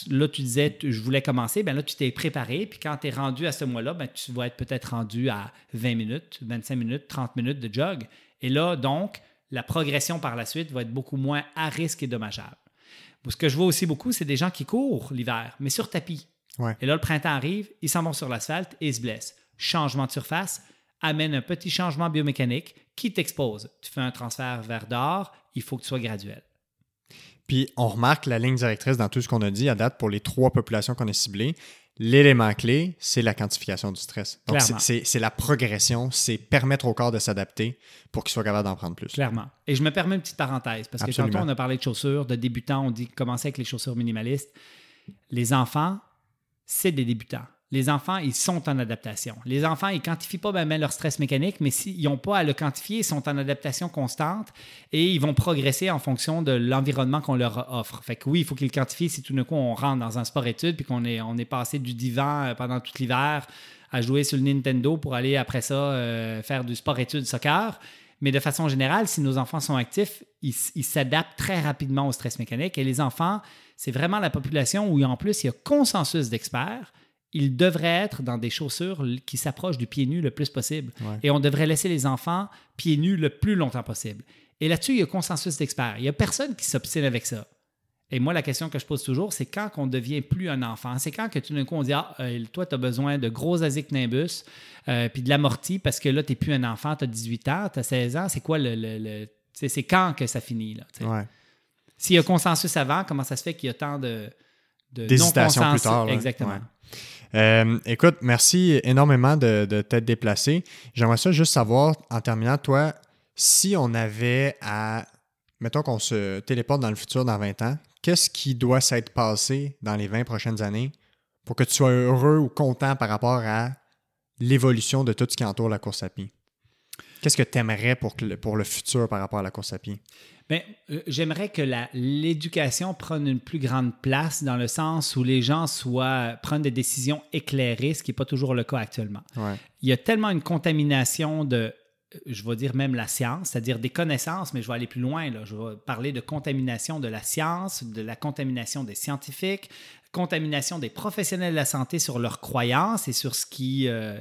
Là, tu disais, je voulais commencer, bien là, tu t'es préparé. Puis quand tu es rendu à ce mois-là, ben, tu vas être peut-être rendu à 20 minutes, 25 minutes, 30 minutes de jog. Et là, donc, la progression par la suite va être beaucoup moins à risque et dommageable. Ce que je vois aussi beaucoup, c'est des gens qui courent l'hiver, mais sur tapis. Et là, le printemps arrive, ils s'en vont sur l'asphalte et ils se blessent. Changement de surface amène un petit changement biomécanique qui t'expose. Tu fais un transfert vers dehors, il faut que tu sois graduel. Puis on remarque la ligne directrice dans tout ce qu'on a dit à date pour les trois populations qu'on a ciblées. L'élément clé, c'est la quantification du stress. Donc, c'est la progression, c'est permettre au corps de s'adapter pour qu'il soit capable d'en prendre plus. Clairement. Et je me permets une petite parenthèse, parce que tantôt, on a parlé de chaussures, de débutants, on dit commencer avec les chaussures minimalistes. Les enfants, c'est des débutants les enfants, ils sont en adaptation. Les enfants, ils ne quantifient pas bien leur stress mécanique, mais s'ils n'ont pas à le quantifier, ils sont en adaptation constante et ils vont progresser en fonction de l'environnement qu'on leur offre. Fait que oui, il faut qu'ils le quantifient si tout d'un coup on rentre dans un sport-études puis qu'on est, on est passé du divan euh, pendant tout l'hiver à jouer sur le Nintendo pour aller après ça euh, faire du sport-études soccer. Mais de façon générale, si nos enfants sont actifs, ils s'adaptent très rapidement au stress mécanique. Et les enfants, c'est vraiment la population où en plus il y a consensus d'experts il devrait être dans des chaussures qui s'approchent du pied nu le plus possible. Et on devrait laisser les enfants pieds nus le plus longtemps possible. Et là-dessus, il y a consensus d'experts. Il n'y a personne qui s'obstine avec ça. Et moi, la question que je pose toujours, c'est quand on devient plus un enfant. C'est quand que tout d'un coup, on dit Ah, euh, toi, tu as besoin de gros asic nimbus euh, puis de l'amorti parce que là, tu n'es plus un enfant, tu as 18 ans, tu as 16 ans. C'est quoi le. c'est quand que ça finit? Là, S'il y a consensus avant, comment ça se fait qu'il y a tant de. D'hésitation plus tard. Exactement. Euh, écoute, merci énormément de, de t'être déplacé. J'aimerais ça juste savoir, en terminant, toi, si on avait à, mettons qu'on se téléporte dans le futur dans 20 ans, qu'est-ce qui doit s'être passé dans les 20 prochaines années pour que tu sois heureux ou content par rapport à l'évolution de tout ce qui entoure la course à pied? Qu'est-ce que tu aimerais pour, pour le futur par rapport à la course à pied? Bien, euh, j'aimerais que l'éducation prenne une plus grande place dans le sens où les gens soient, prennent des décisions éclairées, ce qui n'est pas toujours le cas actuellement. Il y a tellement une contamination de je vais dire même la science, c'est-à-dire des connaissances, mais je vais aller plus loin. Là. Je vais parler de contamination de la science, de la contamination des scientifiques, contamination des professionnels de la santé sur leurs croyances et sur ce qui, euh,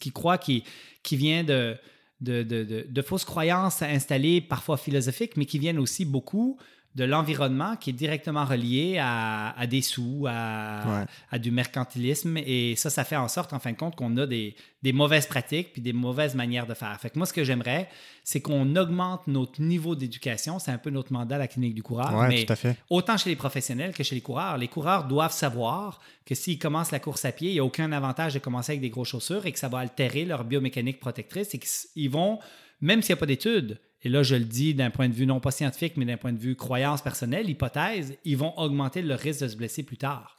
qu'ils croient qui, qui vient de, de, de, de, fausses croyances installées, parfois philosophiques, mais qui viennent aussi beaucoup de l'environnement qui est directement relié à, à des sous, à, à, du mercantilisme. Et ça, ça fait en sorte, en fin de compte, qu'on a des, des, mauvaises pratiques puis des mauvaises manières de faire. Fait que moi, ce que j'aimerais, c'est qu'on augmente notre niveau d'éducation. C'est un peu notre mandat à la clinique du coureur. mais tout à fait. autant chez les professionnels que chez les coureurs. Les coureurs doivent savoir que s'ils commencent la course à pied, il n'y a aucun avantage de commencer avec des grosses chaussures et que ça va altérer leur biomécanique protectrice et qu'ils vont, même s'il n'y a pas d'études, et là je le dis d'un point de vue non pas scientifique, mais d'un point de vue croyance personnelle, hypothèse, ils vont augmenter le risque de se blesser plus tard.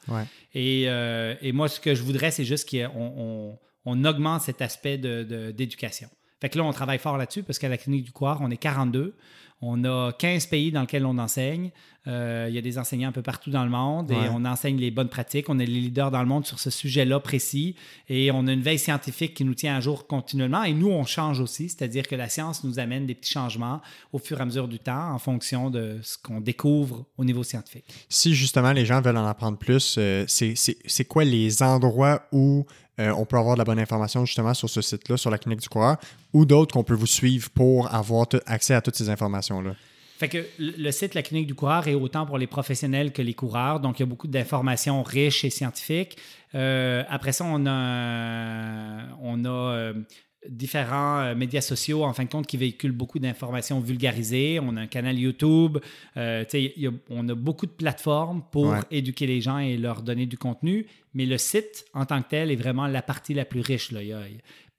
Et, euh, et, moi, ce que je voudrais, c'est juste qu'on on, augmente cet aspect d'éducation. De, fait que là, on travaille fort là-dessus parce qu'à la clinique du Coir, on est 42. On a 15 pays dans lesquels on enseigne. Euh, il y a des enseignants un peu partout dans le monde et on enseigne les bonnes pratiques. On est les leaders dans le monde sur ce sujet-là précis et on a une veille scientifique qui nous tient à jour continuellement. Et nous, on change aussi, c'est-à-dire que la science nous amène des petits changements au fur et à mesure du temps en fonction de ce qu'on découvre au niveau scientifique. Si justement les gens veulent en apprendre plus, euh, c'est quoi les endroits où euh, on peut avoir de la bonne information justement sur ce site-là, sur la clinique du coureur, ou d'autres qu'on peut vous suivre pour avoir accès à toutes ces informations-là? Fait que le site La Clinique du coureur est autant pour les professionnels que les coureurs. Donc, il y a beaucoup d'informations riches et scientifiques. Euh, après ça, on a, euh, différents euh, médias sociaux, en fin de compte, qui véhiculent beaucoup d'informations vulgarisées. On a un canal YouTube. Euh, on a beaucoup de plateformes pour éduquer les gens et leur donner du contenu. Mais le site, en tant que tel, est vraiment la partie la plus riche. Là. Il, y a,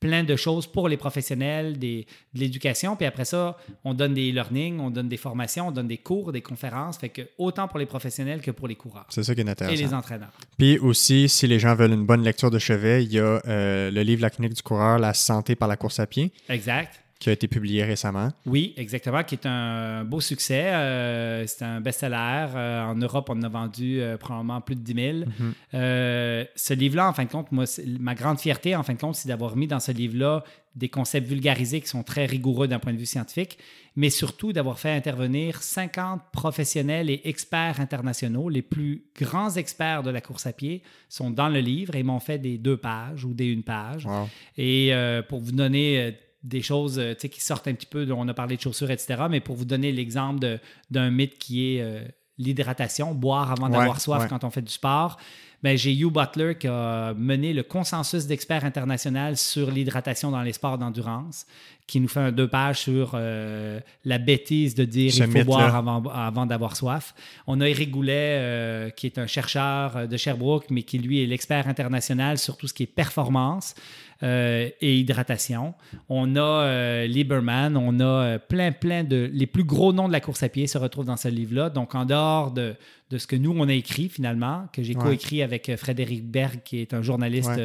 plein de choses pour les professionnels, des, de l'éducation. Puis après ça, on donne des learning, on donne des formations, on donne des cours, des conférences. Fait que autant pour les professionnels que pour les coureurs. C'est ça qui est intéressant. Et les entraîneurs. Puis aussi, si les gens veulent une bonne lecture de chevet, il y a euh, le livre La clinique du coureur, La santé par la course à pied. Exact qui a été publié récemment. Oui, exactement, qui est un beau succès. Euh, c'est un best-seller. Euh, en Europe, on en a vendu euh, probablement plus de 10 000. Mhm. ce livre-là, en fin de compte, moi, ma grande fierté, en fin de compte, c'est d'avoir mis dans ce livre-là des concepts vulgarisés qui sont très rigoureux d'un point de vue scientifique, mais surtout d'avoir fait intervenir 50 professionnels et experts internationaux. Les plus grands experts de la course à pied sont dans le livre et m'ont fait des deux pages ou des une page. Et pour vous donner des choses euh, qui sortent un petit peu, on a parlé de chaussures, etc. Mais pour vous donner l'exemple d'un mythe qui est euh, l'hydratation, boire avant d'avoir soif quand on fait du sport. Ben, j'ai Hugh Butler qui a mené le consensus d'experts international sur l'hydratation dans les sports d'endurance, qui nous fait un deux pages sur euh, la bêtise de dire qu'il faut boire avant, avant d'avoir soif. On a Eric Goulet, qui est un chercheur de Sherbrooke, mais qui lui est l'expert international sur tout ce qui est performance. Euh, et hydratation. On a euh, Lieberman, on a euh, plein, plein de... Les plus gros noms de la course à pied se retrouvent dans ce livre-là. Donc, en dehors de, de, ce que nous, on a écrit finalement, que j'ai coécrit avec Frédéric Berg, qui est un journaliste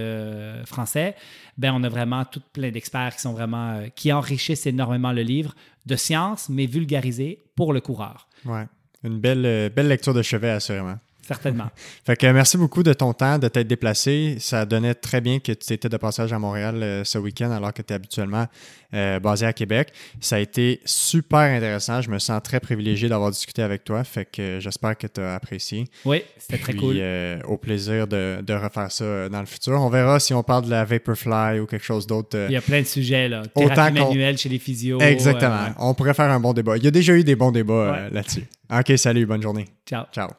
français, ben, on a vraiment tout plein d'experts qui sont vraiment... qui enrichissent énormément le livre de science, mais vulgarisé pour le coureur. Ouais. Une belle, belle lecture de chevet, assurément. Certainement. fait que merci beaucoup de ton temps, de t'être déplacé. Ça donnait très bien que tu étais de passage à Montréal euh, ce week-end alors que tu es habituellement euh, basé à Québec. Ça a été super intéressant. Je me sens très privilégié d'avoir discuté avec toi. Fait que j'espère que tu as apprécié. Oui, c'était très cool. Euh, au plaisir de, de, refaire ça dans le futur. On verra si on parle de la Vaporfly ou quelque chose d'autre. Il y a plein de sujets, là. Thérapie manuelle chez les physios. Exactement. On pourrait faire un bon débat. Il y a déjà eu des bons débats là-dessus. OK, salut, bonne journée. Ciao. Ciao.